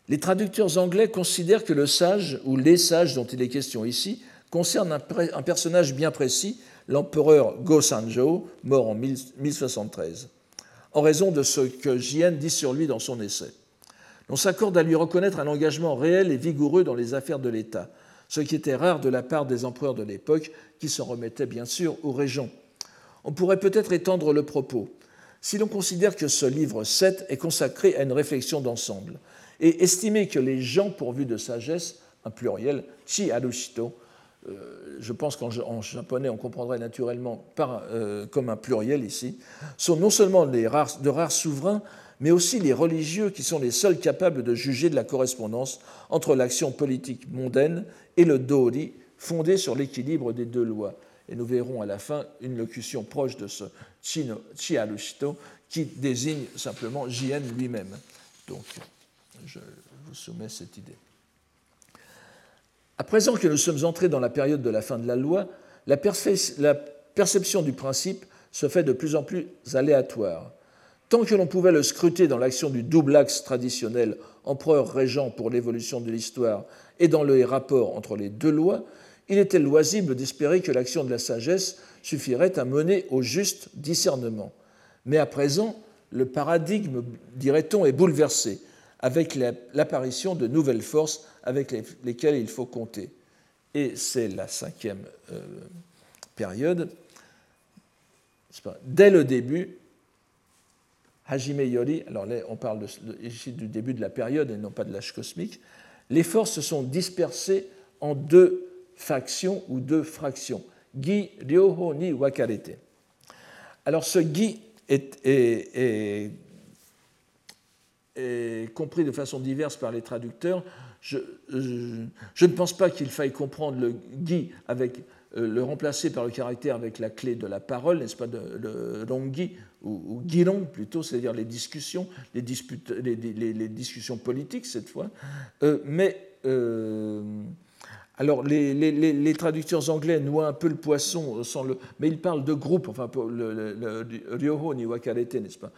Les traducteurs anglais considèrent que le sage, ou les sages dont il est question ici, concerne un, personnage bien précis, l'empereur Go-Sanjo, mort en 1073, en raison de ce que Jien dit sur lui dans son essai. On s'accorde à lui reconnaître un engagement réel et vigoureux dans les affaires de l'État, ce qui était rare de la part des empereurs de l'époque, qui s'en remettaient bien sûr aux régents. On pourrait peut-être étendre le propos. Si l'on considère que ce livre 7 est consacré à une réflexion d'ensemble, et estimer que les gens pourvus de sagesse, un pluriel, chi arushito, je pense qu'en japonais on comprendrait naturellement euh, comme un pluriel ici, sont non seulement les de rares souverains, mais aussi les religieux qui sont les seuls capables de juger de la correspondance entre l'action politique mondaine et le dori, fondé sur l'équilibre des deux lois. Et nous verrons à la fin une locution proche de ce chi arushito qui désigne simplement Jien lui-même. Donc, je vous soumets cette idée. À présent que nous sommes entrés dans la période de la fin de la loi, la, perception du principe se fait de plus en plus aléatoire. Tant que l'on pouvait le scruter dans l'action du double axe traditionnel empereur-régent pour l'évolution de l'histoire et dans le rapport entre les deux lois, il était loisible d'espérer que l'action de la sagesse suffirait à mener au juste discernement. Mais à présent, le paradigme, dirait-on, est bouleversé avec l'apparition de nouvelles forces avec lesquelles il faut compter. Et c'est la cinquième euh, période, Dès le début, Hajime Yori, alors là on parle ici du début de la période et non pas de l'âge cosmique, les forces se sont dispersées en deux factions ou deux fractions. Gi Ryoho ni Wakarete. Alors ce Gi est, compris de façon diverse par les traducteurs. Je, je ne pense pas qu'il faille comprendre le Gi avec euh, le remplacer par le caractère avec la clé de la parole, n'est-ce pas, de Rongi, ou, ou plutôt, c'est-à-dire les discussions, les, disputes, les, les, discussions politiques cette fois. Euh, mais euh, alors les, traducteurs anglais noient un peu le poisson le, mais ils parlent de groupe, enfin le, le, Ryoho ni Wakarete, n'est-ce pas?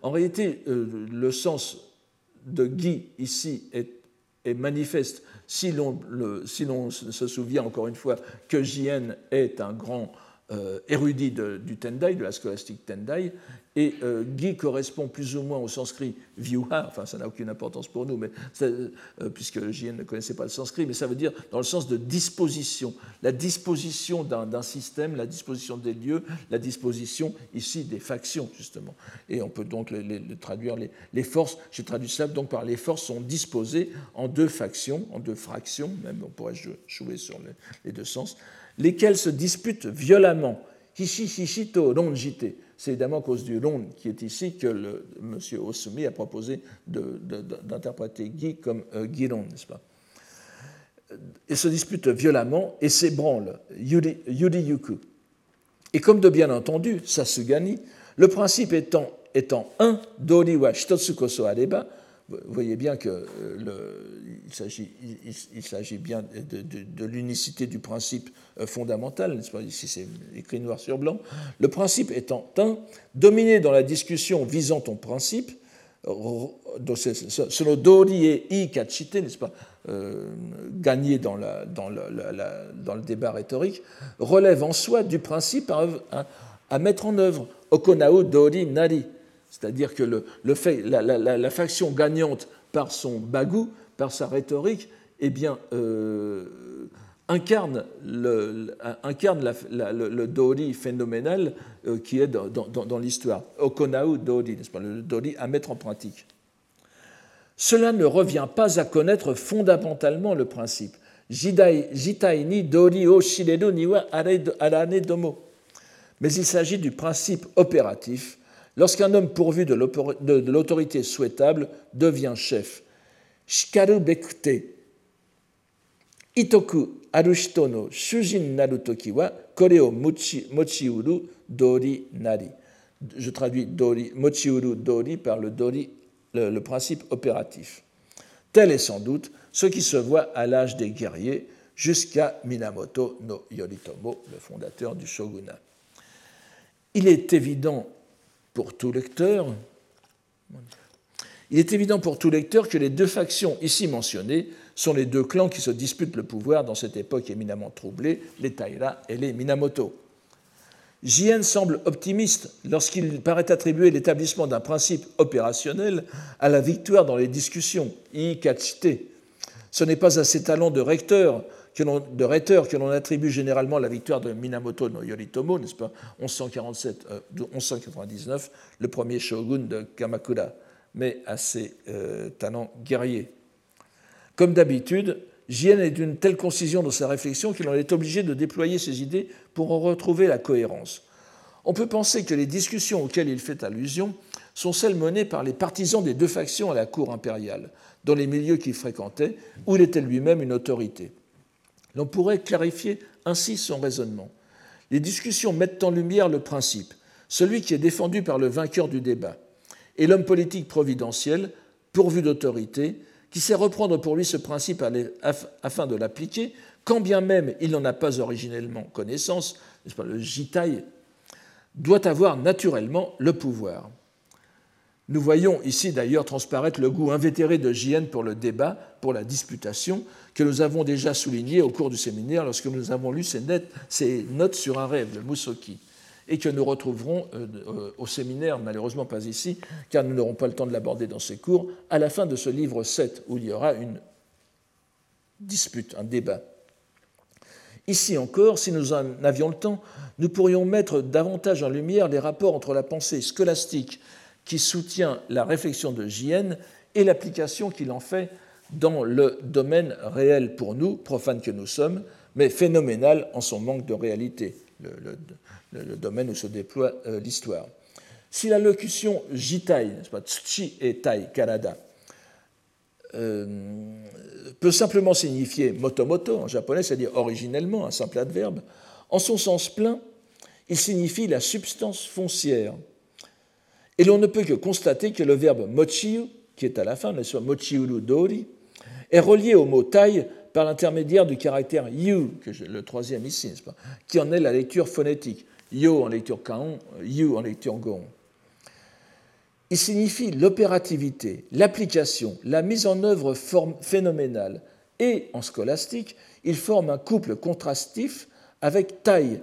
En réalité, le sens de Guy ici est, est manifeste. Si l'on, se souvient encore une fois que Jien est un grand euh, érudit du Tendai, de la scolastique Tendai, et euh, Guy correspond plus ou moins au sanskrit Vyuha, enfin ça n'a aucune importance pour nous, mais euh, puisque Jien ne connaissait pas le sanskrit, mais ça veut dire dans le sens de disposition, la disposition d'un système, la disposition des lieux, la disposition ici des factions, justement. Et on peut donc les, traduire, les, forces, j'ai traduit ça donc par les forces sont disposées en deux factions, en deux fractions, même on pourrait jouer sur les deux sens, lesquels se disputent violemment. Hishi hishito. C'est évidemment à cause du ron qui est ici que M. Osumi a proposé d'interpréter Guy comme euh, n'est-ce pas? Et se disputent violemment et s'ébranlent, yuri, yuku. Et comme de bien entendu, Sasugani, le principe étant, un, dori wa shitotsu koso areba, vous voyez bien qu'il euh, il s'agit bien de, l'unicité du principe euh, fondamental, Ici, c'est écrit noir sur blanc. Le principe étant un, dominé dans la discussion visant ton principe, selon Dori et I Kachite, n'est-ce pas euh, gagné dans, le débat rhétorique, relève en soi du principe à, à mettre en œuvre. Okonao Dori Nari c'est-à-dire que le, la, faction gagnante par son bagou, par sa rhétorique, eh euh, incarne, le, incarne le, Dori phénoménal euh, qui est dans, l'histoire. Okonau Dori, n'est-ce pas, le Dori à mettre en pratique. Cela ne revient pas à connaître fondamentalement le principe. Jitai ni Dori o shireru niwa arane domo. Mais il s'agit du principe opératif Lorsqu'un homme pourvu de l'autorité souhaitable devient chef, shikaru bekute itoku arushito no shujin naru toki wa kore o mochiuru dori nari. Je traduis dori, mochiuru dori par le dori, le, principe opératif. Tel est sans doute ce qui se voit à l'âge des guerriers jusqu'à Minamoto no Yoritomo, le fondateur du shogunat. Il est évident pour tout lecteur, il est évident pour tout lecteur que les deux factions ici mentionnées sont les deux clans qui se disputent le pouvoir dans cette époque éminemment troublée, les Taira et les Minamoto. Jien semble optimiste lorsqu'il paraît attribuer l'établissement d'un principe opérationnel à la victoire dans les discussions, ikachite. Ce n'est pas à ses talents de recteur de rhéteur que l'on attribue généralement la victoire de Minamoto no Yoritomo, n'est-ce pas, 1147, 1199, euh, le premier shogun de Kamakura, mais à ses euh, talents guerriers. Comme d'habitude, Jien est d'une telle concision dans sa réflexion qu'il en est obligé de déployer ses idées pour en retrouver la cohérence. On peut penser que les discussions auxquelles il fait allusion sont celles menées par les partisans des deux factions à la cour impériale, dans les milieux qu'il fréquentait, où il était lui-même une autorité. L'on pourrait clarifier ainsi son raisonnement. Les discussions mettent en lumière le principe, celui qui est défendu par le vainqueur du débat, et l'homme politique providentiel, pourvu d'autorité, qui sait reprendre pour lui ce principe afin de l'appliquer, quand bien même il n'en a pas originellement connaissance, pas, le jitai, doit avoir naturellement le pouvoir. Nous voyons ici d'ailleurs transparaître le goût invétéré de Jien pour le débat, pour la disputation, que nous avons déjà souligné au cours du séminaire lorsque nous avons lu ces, notes, sur un rêve de Musoki, et que nous retrouverons euh, euh, au séminaire, malheureusement pas ici, car nous n'aurons pas le temps de l'aborder dans ces cours, à la fin de ce livre 7, où il y aura une dispute, un débat. Ici encore, si nous en avions le temps, nous pourrions mettre davantage en lumière les rapports entre la pensée scolastique qui soutient la réflexion de JN et l'application qu'il en fait dans le domaine réel pour nous, profanes que nous sommes, mais phénoménal en son manque de réalité, le, domaine où se déploie euh, l'histoire. Si la locution jitai, tsuchi et tai, karada, euh, peut simplement signifier motomoto en japonais, c'est-à-dire originellement un simple adverbe, en son sens plein, il signifie la substance foncière. Et l'on ne peut que constater que le verbe mochiu, qui est à la fin, soit mochiuru dori, est relié au mot tai par l'intermédiaire du caractère yu, que le troisième ici, qui en est la lecture phonétique. Yo en lecture kaon, yu en lecture gon. Il signifie l'opérativité, l'application, la mise en œuvre phénoménale. Et en scolastique, il forme un couple contrastif avec tai.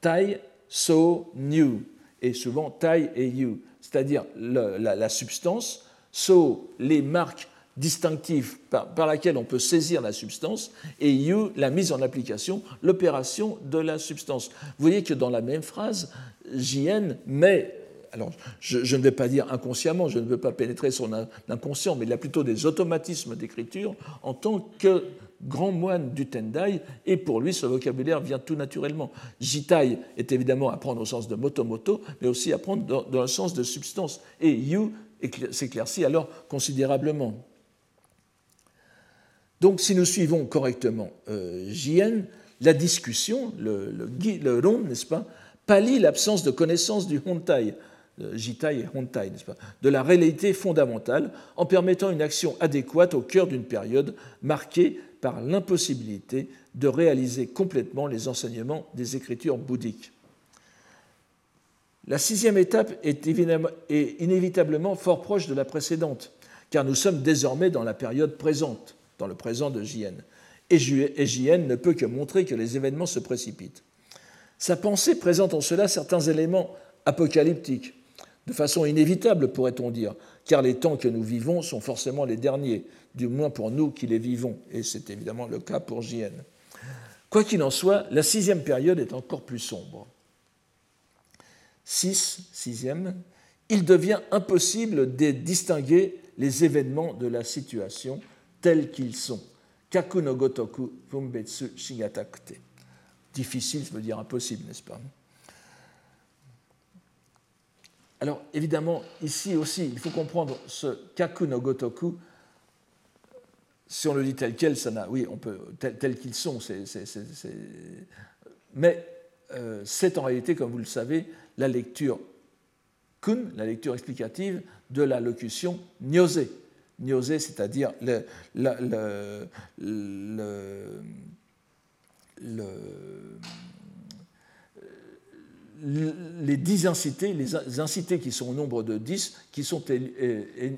Tai, so, new. Et souvent tai et you. C'est-à-dire la, substance, so, les marques distinctives par, par laquelle on peut saisir la substance, et you, la mise en application, l'opération de la substance. Vous voyez que dans la même phrase, JN met alors je, ne vais pas dire inconsciemment, je ne veux pas pénétrer son inconscient, mais il a plutôt des automatismes d'écriture en tant que grand moine du Tendai, et pour lui, ce vocabulaire vient tout naturellement. Jitai est évidemment à prendre au sens de moto-moto, mais aussi à prendre dans, le sens de substance. Et yu s'éclaircit alors considérablement. Donc, si nous suivons correctement euh, Jien, la discussion, le, le, ron, n'est-ce pas, pallie l'absence de connaissance du hontai, Jitai et Hontai, pas, de la réalité fondamentale en permettant une action adéquate au cœur d'une période marquée l'impossibilité de réaliser complètement les enseignements des écritures bouddhiques. La sixième étape est, inévitablement fort proche de la précédente, car nous sommes désormais dans la période présente, dans le présent de Jien. Et Jien ne peut que montrer que les événements se précipitent. Sa pensée présente en cela certains éléments apocalyptiques, de façon inévitable, pourrait-on dire, car les temps que nous vivons sont forcément les derniers, du moins pour nous qui les vivons, et c'est évidemment le cas pour JN. Quoi qu'il en soit, la sixième période est encore plus sombre. Six, sixième, il devient impossible de distinguer les événements de la situation tels qu'ils sont. Kaku no gotoku fumbetsu shigatakute. Difficile, je veux dire impossible, n'est-ce pas? Alors évidemment, ici aussi, il faut comprendre ce kaku no gotoku. Si on le dit tel quel, ça n'a, oui, on peut tel, qu'ils sont. Mais euh, c'est en réalité, comme vous le savez, la lecture kun, la lecture explicative de la locution nyose. Nyose, c'est-à-dire le, le, le les dix incités, les incités qui sont au nombre de dix, qui sont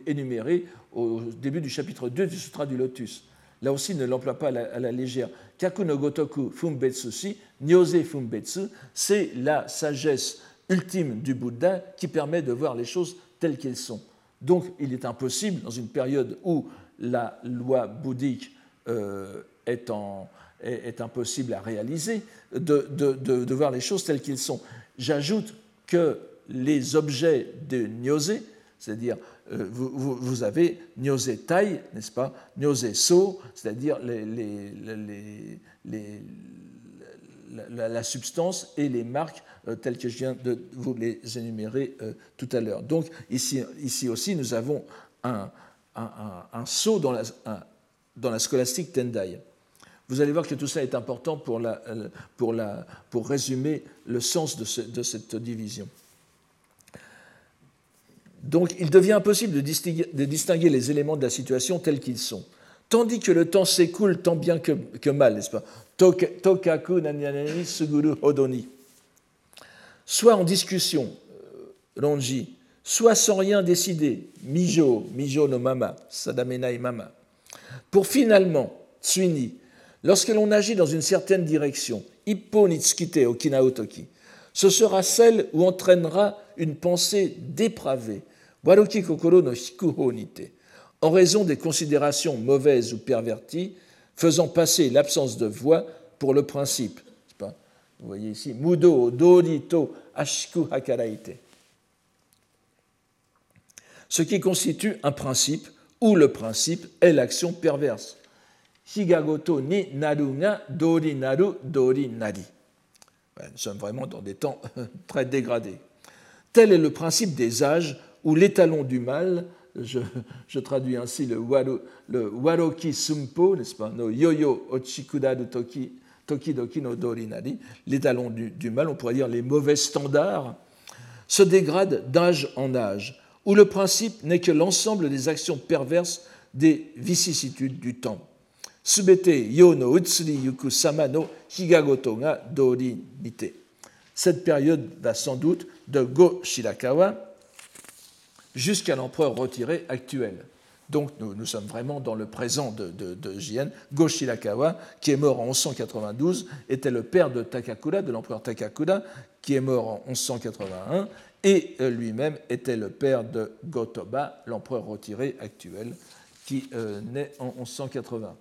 énumérés au début du chapitre 2 du Sutra du Lotus. Là aussi, ne l'emploie pas à la, légère. Kaku no gotoku fumbetsu nyose fumbetsu, c'est la sagesse ultime du Bouddha qui permet de voir les choses telles qu'elles sont. Donc, il est impossible, dans une période où la loi bouddhique euh, est, impossible à réaliser, de voir les choses telles qu'elles sont. J'ajoute que les objets de Nyose, c'est-à-dire euh, vous, avez Nyose Tai, n'est-ce pas? Nyose So, c'est-à-dire la, substance et les marques euh, telles que je viens de vous les énumérer euh, tout à l'heure. Donc ici, ici aussi, nous avons un, saut dans la, dans la scolastique Tendai. Vous allez voir que tout ça est important pour, pour résumer le sens de, cette division. Donc il devient impossible de distinguer, les éléments de la situation tels qu'ils sont. Tandis que le temps s'écoule tant bien que, mal, n'est-ce pas? Tokaku nanyanani suguru hodoni. Soit en discussion, euh, Ronji, soit sans rien décider, Mijo, Mijo no Mama, Sadamenai Mama, pour finalement, Tsuini, Lorsque l'on agit dans une certaine direction, Ippo Nitsukite Okinaotoki, ce sera celle où entraînera une pensée dépravée, Waroki Kokoro no Hikuhonite, en raison des considérations mauvaises ou perverties, faisant passer l'absence de voix pour le principe. Vous voyez ici, mudo dorito ashiku. Ce qui constitue un principe où le principe est l'action perverse. Higagoto ni naru nga dori naru dori nari. Nous sommes vraiment dans des temps très dégradés. Tel est le principe des âges où l'étalon du mal, je, traduis ainsi le, waroki sumpo, n'est-ce pas, no yoyo ochikuda toki, toki doki no dorinari, l'étalon du, du, mal, on pourrait dire les mauvais standards, se dégrade d'âge en âge, où le principe n'est que l'ensemble des actions perverses des vicissitudes du temps. Cette période va sans doute de Go Shirakawa jusqu'à l'empereur retiré actuel. Donc nous, sommes vraiment dans le présent de, de. Go Shirakawa, qui est mort en 1192, était le père de Takakura, de l'empereur Takakura, qui est mort en 1181, et euh, lui-même était le père de Gotoba, l'empereur retiré actuel, qui euh, naît en 1180.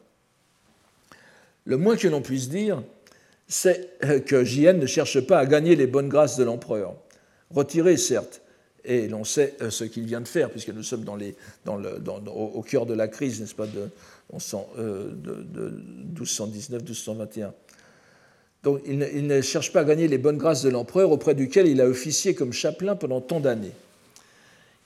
Le moins que l'on puisse dire, c'est euh, que Jien ne cherche pas à gagner les bonnes grâces de l'empereur. Retiré, certes, et l'on sait euh, ce qu'il vient de faire, puisque nous sommes au, cœur de la crise, n'est-ce pas, de, euh, de, 1219-1221. Donc il ne, il ne, cherche pas à gagner les bonnes grâces de l'empereur auprès duquel il a officié comme chapelain pendant tant d'années.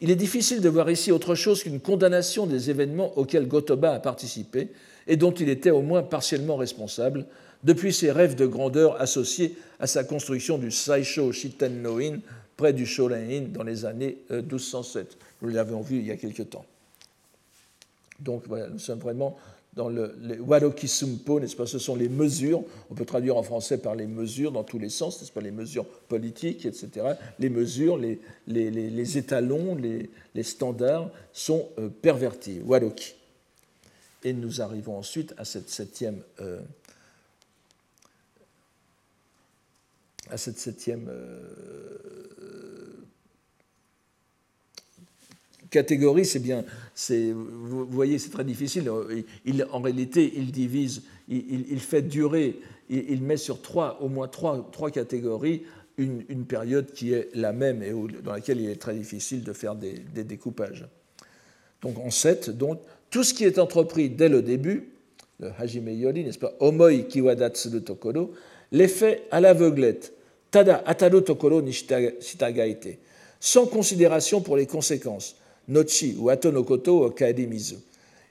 Il est difficile de voir ici autre chose qu'une condamnation des événements auxquels Gotoba a participé et dont il était au moins partiellement responsable, depuis ses rêves de grandeur associés à sa construction du Saisho Shiten no-in près du Shorein dans les années 1207. Euh, nous l'avons vu il y a quelque temps. Donc voilà, nous sommes vraiment dans le, Waroki Sumpo, n'est-ce pas? Ce sont les mesures, on peut traduire en français par les mesures dans tous les sens, n'est-ce pas? Les mesures politiques, etc. Les mesures, les, les, les étalons, les, standards sont euh, pervertis, Waroki. Et nous arrivons ensuite à cette septième euh, à cette septième euh, catégorie, c'est bien, vous voyez, c'est très difficile. Il, en réalité, il divise, il, fait durer, il, met sur trois, au moins trois, trois catégories une, période qui est la même et dans laquelle il est très difficile de faire des, découpages. Donc en sept, donc, tout ce qui est entrepris dès le début, le Hajime Yori, n'est-ce pas, Omoi Kiwadatsu Tokoro, l'effet à l'aveuglette, tada ataru tokoro ni shitagaite, sans considération pour les conséquences, nochi ou atonokoto o mizu,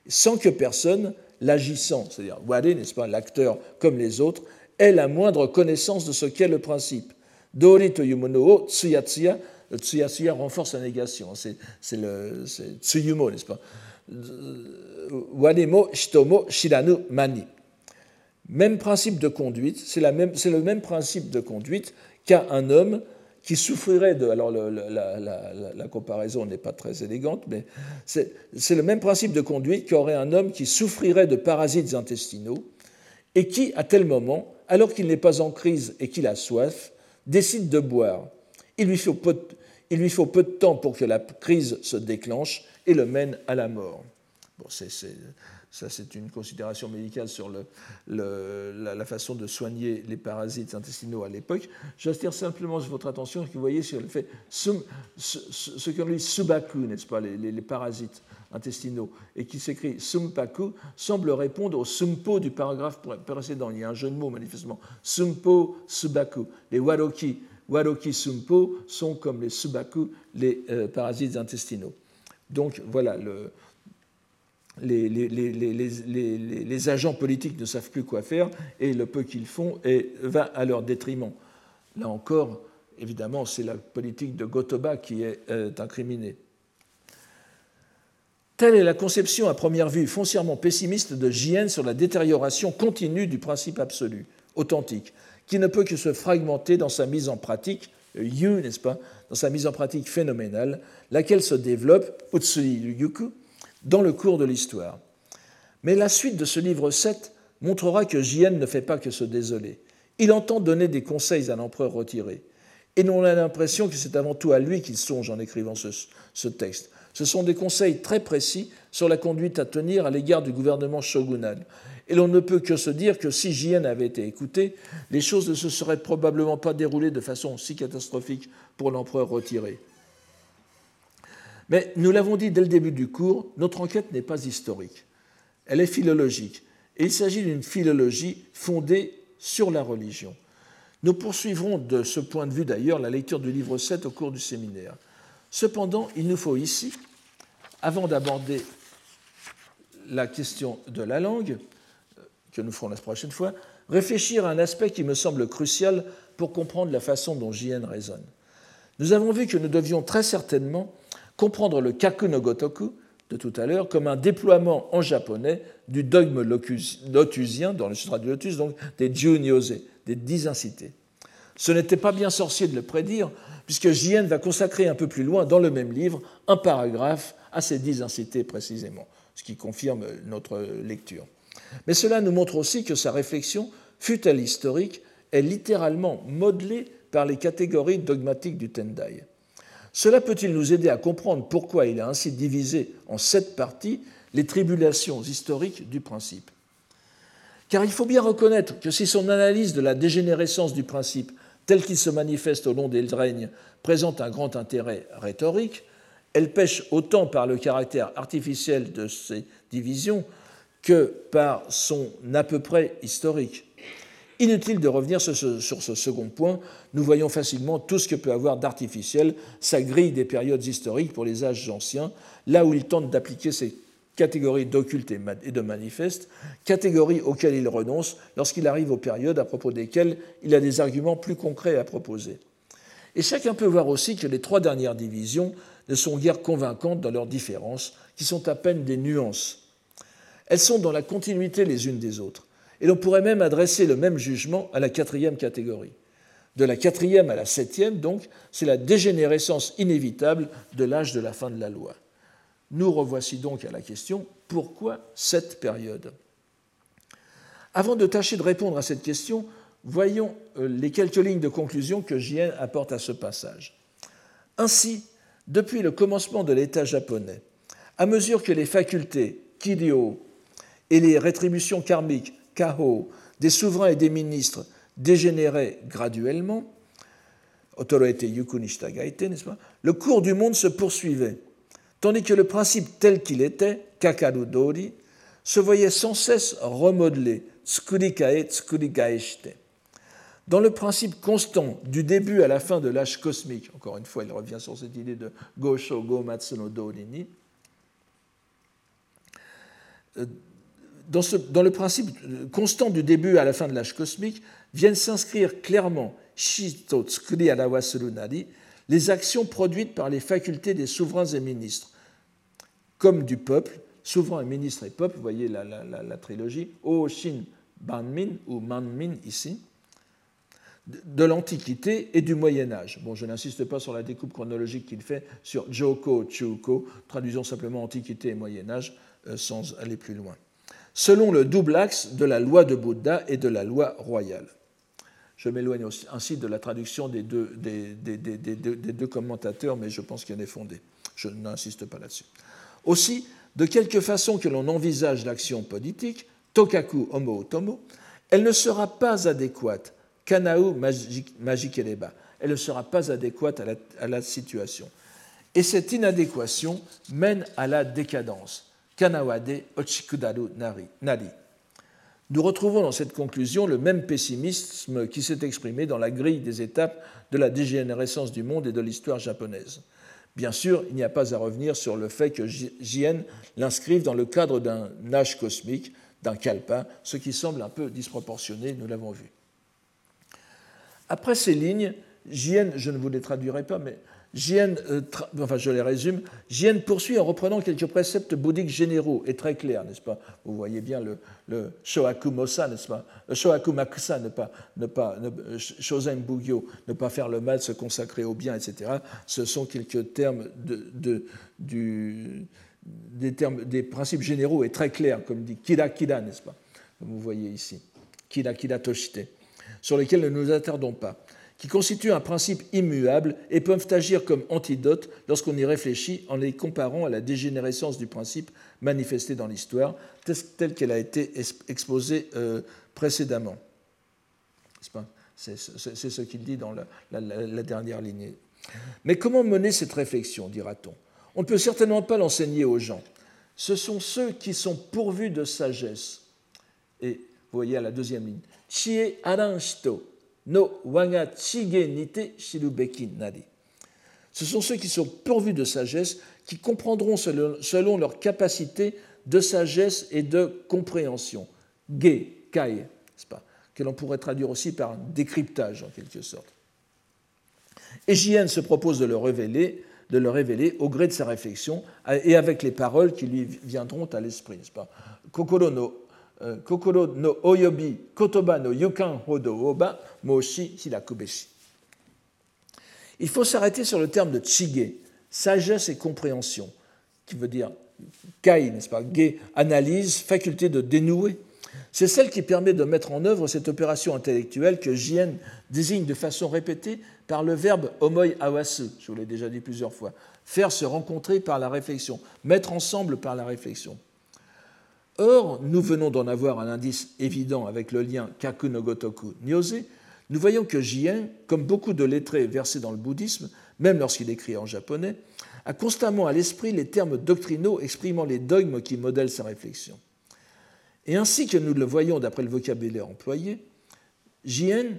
sans que personne, l'agissant, c'est-à-dire wade, n'est-ce pas, l'acteur comme les autres, ait la moindre connaissance de ce qu'est le principe. Dori to yumono o tsuyatsuya, le tsuyatsuya renforce la négation, c'est le tsuyumo, n'est-ce pas Wademo shitomo shiranu mani. Même principe de conduite, c'est le même principe de conduite qu'à un homme qui souffrirait de... Alors la, comparaison n'est pas très élégante, mais c'est le même principe de conduite qu'aurait un homme qui souffrirait de parasites intestinaux et qui, à tel moment, alors qu'il n'est pas en crise et qu'il a soif, décide de boire. Il lui faut peu de temps pour que la crise se déclenche et le mène à la mort. Bon, c'est ça, c'est une considération médicale sur la, façon de soigner les parasites intestinaux à l'époque. J'attire simplement votre attention, que vous voyez sur le fait, ce, qu'on dit subaku, n'est-ce pas, les, parasites intestinaux, et qui s'écrit sumpaku, semble répondre au sumpo du paragraphe précédent. Il y a un jeu de mots, manifestement. Sumpo, subaku. Les waroki, waroki sumpo sont comme les subaku, les euh, parasites intestinaux. Donc voilà, le, les, agents politiques ne savent plus quoi faire et le peu qu'ils font va à leur détriment. Là encore, évidemment, c'est la politique de Gotoba qui est euh, incriminée. Telle est la conception à première vue foncièrement pessimiste de Jien sur la détérioration continue du principe absolu, authentique, qui ne peut que se fragmenter dans sa mise en pratique, yu, n'est-ce pas, dans sa mise en pratique phénoménale, laquelle se développe, Utsui Yuku, dans le cours de l'histoire. Mais la suite de ce livre 7 montrera que Jien ne fait pas que se désoler. Il entend donner des conseils à l'empereur retiré. Et l'on a l'impression que c'est avant tout à lui qu'il songe en écrivant ce, texte. Ce sont des conseils très précis sur la conduite à tenir à l'égard du gouvernement shogunal. Et l'on ne peut que se dire que si Jien avait été écouté, les choses ne se seraient probablement pas déroulées de façon si catastrophique pour l'empereur retiré. Mais nous l'avons dit dès le début du cours, notre enquête n'est pas historique. Elle est philologique. Et il s'agit d'une philologie fondée sur la religion. Nous poursuivrons de ce point de vue d'ailleurs la lecture du livre 7 au cours du séminaire. Cependant, il nous faut ici, avant d'aborder la question de la langue, que nous ferons la prochaine fois, réfléchir à un aspect qui me semble crucial pour comprendre la façon dont JN raisonne. Nous avons vu que nous devions très certainement comprendre le kaku no gotoku de tout à l'heure comme un déploiement en japonais du dogme lotusien, dans le sutra du lotus, donc des Junyose, des dix incités. Ce n'était pas bien sorcier de le prédire, puisque Jien va consacrer un peu plus loin, dans le même livre, un paragraphe à ces dix incités précisément, ce qui confirme notre lecture. Mais cela nous montre aussi que sa réflexion, fut-elle historique, est littéralement modelée par les catégories dogmatiques du Tendai. Cela peut-il nous aider à comprendre pourquoi il a ainsi divisé en sept parties les tribulations historiques du principe? Car il faut bien reconnaître que si son analyse de la dégénérescence du principe tel qu'il se manifeste au long des règnes présente un grand intérêt rhétorique, elle pêche autant par le caractère artificiel de ces divisions que par son à peu près historique. Inutile de revenir sur ce, second point, nous voyons facilement tout ce que peut avoir d'artificiel sa grille des périodes historiques pour les âges anciens, là où il tente d'appliquer ces catégories d'occulte et de manifeste, catégories auxquelles il renonce lorsqu'il arrive aux périodes à propos desquelles il a des arguments plus concrets à proposer. Et chacun peut voir aussi que les trois dernières divisions ne sont guère convaincantes dans leurs différences, qui sont à peine des nuances. Elles sont dans la continuité les unes des autres. Et l'on pourrait même adresser le même jugement à la quatrième catégorie. De la quatrième à la septième, donc, c'est la dégénérescence inévitable de l'âge de la fin de la loi. Nous revoici donc à la question pourquoi cette période? Avant de tâcher de répondre à cette question, voyons euh, les quelques lignes de conclusion que Jien apporte à ce passage. Ainsi, depuis le commencement de l'État japonais, à mesure que les facultés, Kiryo, et les rétributions karmiques Kaho, des souverains et des ministres dégénéraient graduellement, le cours du monde se poursuivait, tandis que le principe tel qu'il était, Kakaru Dori, se voyait sans cesse remodelé, Dans le principe constant du début à la fin de l'âge cosmique, encore une fois, il revient sur cette idée de Gosho Go Matsuno Dorini, dans, le principe constant du début à la fin de l'âge cosmique, viennent s'inscrire clairement Shito les actions produites par les facultés des souverains et ministres, comme du peuple, souverain, ministre et peuple, vous voyez la, trilogie, ou Manmin ici, de l'Antiquité et du Moyen Âge. Bon, je n'insiste pas sur la découpe chronologique qu'il fait sur Joko, Chuko, traduisons simplement Antiquité et Moyen Âge euh, sans aller plus loin selon le double axe de la loi de Bouddha et de la loi royale. Je m'éloigne ainsi de la traduction des deux, commentateurs, mais je pense qu'elle est fondée. Je n'insiste pas là-dessus. Aussi, de quelque façon que l'on envisage l'action politique, tokaku homo otomo, elle ne sera pas adéquate, kanao magikereba, elle ne sera pas adéquate à la situation. Et cette inadéquation mène à la décadence. Kanawade Ochikudaru Nari. Nous retrouvons dans cette conclusion le même pessimisme qui s'est exprimé dans la grille des étapes de la dégénérescence du monde et de l'histoire japonaise. Bien sûr, il n'y a pas à revenir sur le fait que Jien l'inscrive dans le cadre d'un âge cosmique, d'un kalpa, ce qui semble un peu disproportionné, nous l'avons vu. Après ces lignes, Jien, je ne vous les traduirai pas, mais Jien, euh, enfin je les résume, poursuit en reprenant quelques préceptes bouddhiques généraux et très clairs, n'est-ce pas? Vous voyez bien le, le Shohaku n'est-ce pas? Le Shohaku Makusa, ne pas, ne pas, ne, Bugyo, ne pas faire le mal, se consacrer au bien, etc. Ce sont quelques termes des, termes, des principes généraux et très clairs, comme dit Kira Kira, n'est-ce pas? Comme vous voyez ici, Kira Kira Toshite, sur lesquels ne nous attardons pas qui constituent un principe immuable et peuvent agir comme antidote lorsqu'on y réfléchit en les comparant à la dégénérescence du principe manifesté dans l'histoire, telle qu'elle a été exposée euh, précédemment. C'est ce qu'il dit dans la, dernière ligne. Mais comment mener cette réflexion, dira-t-on? On ne peut certainement pas l'enseigner aux gens. Ce sont ceux qui sont pourvus de sagesse. Et vous voyez à la deuxième ligne, Chie aranshito no chige nite. Ce sont ceux qui sont pourvus de sagesse, qui comprendront selon, leur capacité de sagesse et de compréhension. Ge, kai, pas, que l'on pourrait traduire aussi par décryptage en quelque sorte. Et Jien se propose de le révéler, de le révéler au gré de sa réflexion et avec les paroles qui lui viendront à l'esprit. Kokoro no kokoro no oyobi kotoba no yukan hodo oba moshi hirakubeshi. Il faut s'arrêter sur le terme de chige, sagesse et compréhension, qui veut dire kai, n'est-ce pas, ge, analyse, faculté de dénouer. C'est celle qui permet de mettre en œuvre cette opération intellectuelle que Jien désigne de façon répétée par le verbe homoi awasu, je vous l'ai déjà dit plusieurs fois, faire se rencontrer par la réflexion, mettre ensemble par la réflexion. Or, nous venons d'en avoir un indice évident avec le lien Kaku no Gotoku Nyose. Nous voyons que Jien, comme beaucoup de lettrés versés dans le bouddhisme, même lorsqu'il écrit en japonais, a constamment à l'esprit les termes doctrinaux exprimant les dogmes qui modèlent sa réflexion. Et ainsi que nous le voyons d'après le vocabulaire employé, Jien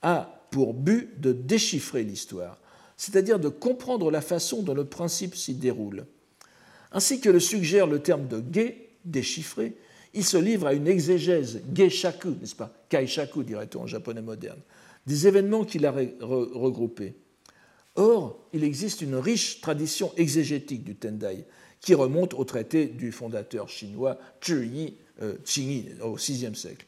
a pour but de déchiffrer l'histoire, c'est-à-dire de comprendre la façon dont le principe s'y déroule. Ainsi que le suggère le terme de ge, déchiffré, il se livre à une exégèse, geishaku, n'est-ce pas? Kaishaku, dirait-on en japonais moderne, des événements qu'il a regroupés. Or, il existe une riche tradition exégétique du Tendai qui remonte au traité du fondateur chinois Zhi euh, au VIe siècle.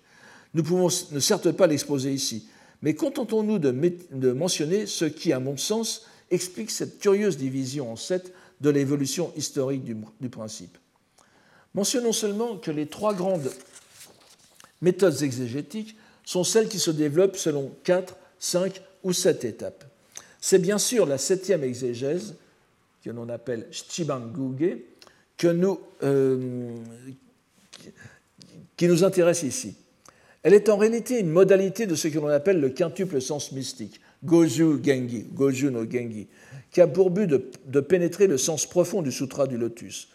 Nous pouvons ne certes pas l'exposer ici, mais contentons-nous de, mentionner ce qui, à mon sens, explique cette curieuse division en sept de l'évolution historique du principe. Mentionnons seulement que les trois grandes méthodes exégétiques sont celles qui se développent selon quatre, cinq ou sept étapes. C'est bien sûr la septième exégèse, que l'on appelle Shibanguge, que nous, euh, qui nous intéresse ici. Elle est en réalité une modalité de ce que l'on appelle le quintuple sens mystique, Goju Gengi, Goju no Gengi, qui a pour but de, de pénétrer le sens profond du Sutra du Lotus.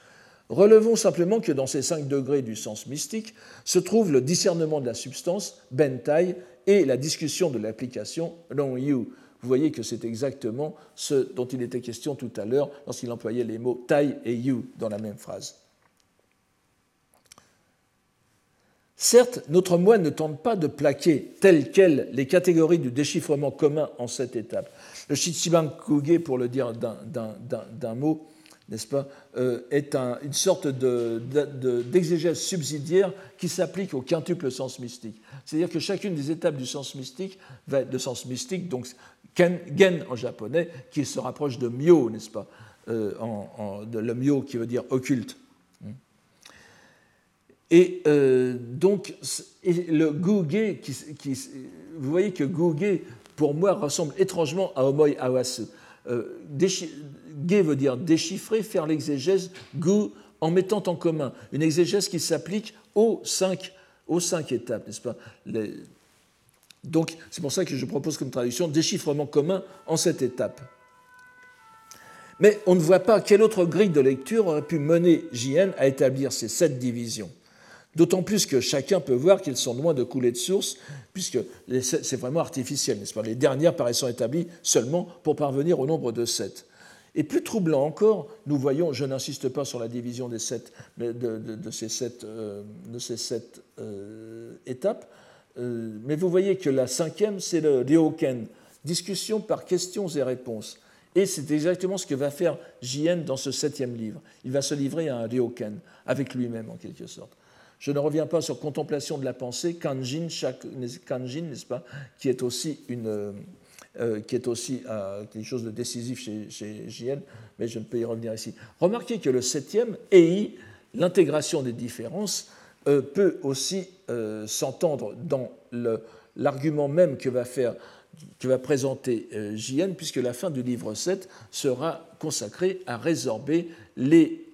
Relevons simplement que dans ces cinq degrés du sens mystique se trouve le discernement de la substance, bentai, et la discussion de l'application, long yu. Vous voyez que c'est exactement ce dont il était question tout à l'heure lorsqu'il employait les mots tai et yu dans la même phrase. Certes, notre moine ne tente pas de plaquer telles quelles les catégories du déchiffrement commun en cette étape. Le Shichiban Kuge, pour le dire d'un mot, n'est-ce pas, euh, est une sorte d'exégèse subsidiaire qui s'applique au quintuple sens mystique. C'est-à-dire que chacune des étapes du sens mystique va de sens mystique, donc gen en japonais, qui se rapproche de myo, n'est-ce pas, euh, de, le myo qui veut dire occulte. Et euh, donc, le guge, qui, vous voyez que guge, pour moi, ressemble étrangement à omoi awasu. Ge veut dire déchiffrer, faire l'exégèse, gu en mettant en commun. Une exégèse qui s'applique aux cinq, aux cinq étapes, n'est-ce pas? Donc c'est pour ça que je propose comme traduction déchiffrement commun en cette étape. Mais on ne voit pas quelle autre grille de lecture aurait pu mener JN à établir ces sept divisions. D'autant plus que chacun peut voir qu'ils sont loin de couler de source, puisque c'est vraiment artificiel, n'est-ce pas? Les dernières paraissant établies seulement pour parvenir au nombre de sept. Et plus troublant encore, nous voyons, je n'insiste pas sur la division des sept, de, ces sept, de ces sept euh, euh, étapes, euh, mais vous voyez que la cinquième, c'est le Ryoken, discussion par questions et réponses. Et c'est exactement ce que va faire Jien dans ce septième livre. Il va se livrer à un Ryoken, avec lui-même en quelque sorte. Je ne reviens pas sur contemplation de la pensée, Kanjin, kanjin n'est-ce pas, qui est aussi une, euh, qui est aussi euh, quelque chose de décisif chez, chez, mais je ne peux y revenir ici. Remarquez que le septième, EI, l'intégration des différences, euh, peut aussi s'entendre dans l'argument même que va faire que va présenter JN, puisque la fin du livre 7 sera consacrée à résorber les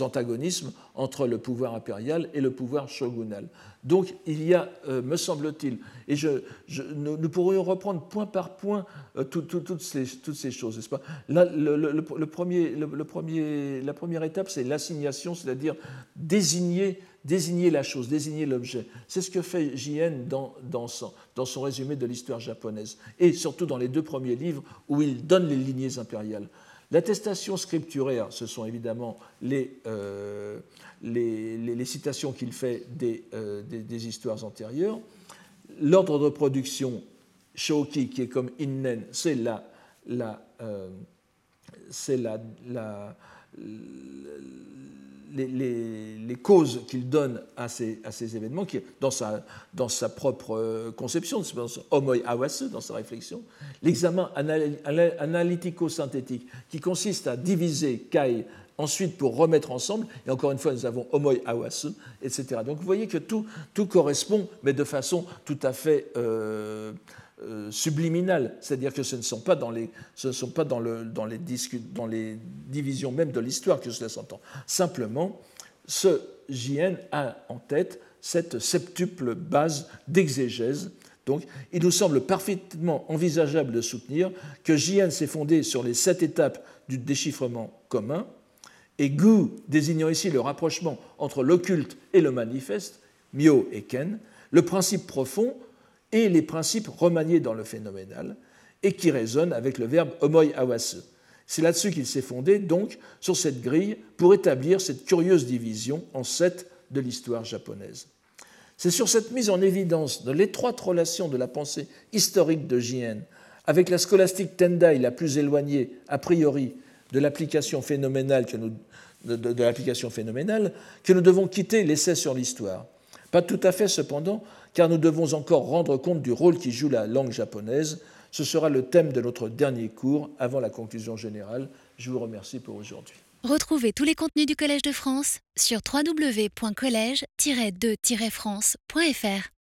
antagonismes entre le pouvoir impérial et le pouvoir shogunal. Donc il y a, euh, me semble-t-il, et je, nous, pourrions reprendre point par point toutes, ces, toutes, ces, choses, n'est-ce pas? Le, premier, le, premier, La première étape, c'est l'assignation, c'est-à-dire désigner désigner la chose, désigner l'objet. C'est ce que fait JN dans, dans, son, dans son résumé de l'histoire japonaise, et surtout dans les deux premiers livres où il donne les lignées impériales. L'attestation scripturaire, ce sont évidemment les, euh, les, citations qu'il fait des, euh, des, histoires antérieures. L'ordre de production, Shoki, qui est comme Innen, c'est la, la, euh, la, la, les, causes qu'il donne à ces, événements, qui, dans, sa, dans sa propre euh, conception, homoi awase, dans sa réflexion, l'examen analytico-synthétique, qui consiste à diviser Kai ensuite pour remettre ensemble, et encore une fois, nous avons homoi awase, etc. Donc vous voyez que tout, tout correspond, mais de façon tout à fait euh, euh, subliminal, c'est-à-dire que ce ne sont pas dans les, ce ne sont pas dans, le, dans, les dans les divisions même de l'histoire que cela s'entend. Simplement, ce JN a en tête cette septuple base d'exégèse. Donc, il nous semble parfaitement envisageable de soutenir que JN s'est fondé sur les sept étapes du déchiffrement commun, et Gu, désignant ici le rapprochement entre l'occulte et le manifeste, Myo et Ken, le principe profond et les principes remaniés dans le phénoménal et qui résonnent avec le verbe homoi awase. C'est là-dessus qu'il s'est fondé, donc, sur cette grille pour établir cette curieuse division en sept de l'histoire japonaise. C'est sur cette mise en évidence de l'étroite relation de la pensée historique de Jien avec la scolastique Tendai la plus éloignée, a priori, de l'application phénoménale que nous, de l'application phénoménale, que nous devons quitter l'essai sur l'histoire. Pas tout à fait cependant, car nous devons encore rendre compte du rôle qui joue la langue japonaise. Ce sera le thème de notre dernier cours avant la conclusion générale. Je vous remercie pour aujourd'hui. Retrouvez tous les contenus du Collège de France sur www.colège-2-france.fr.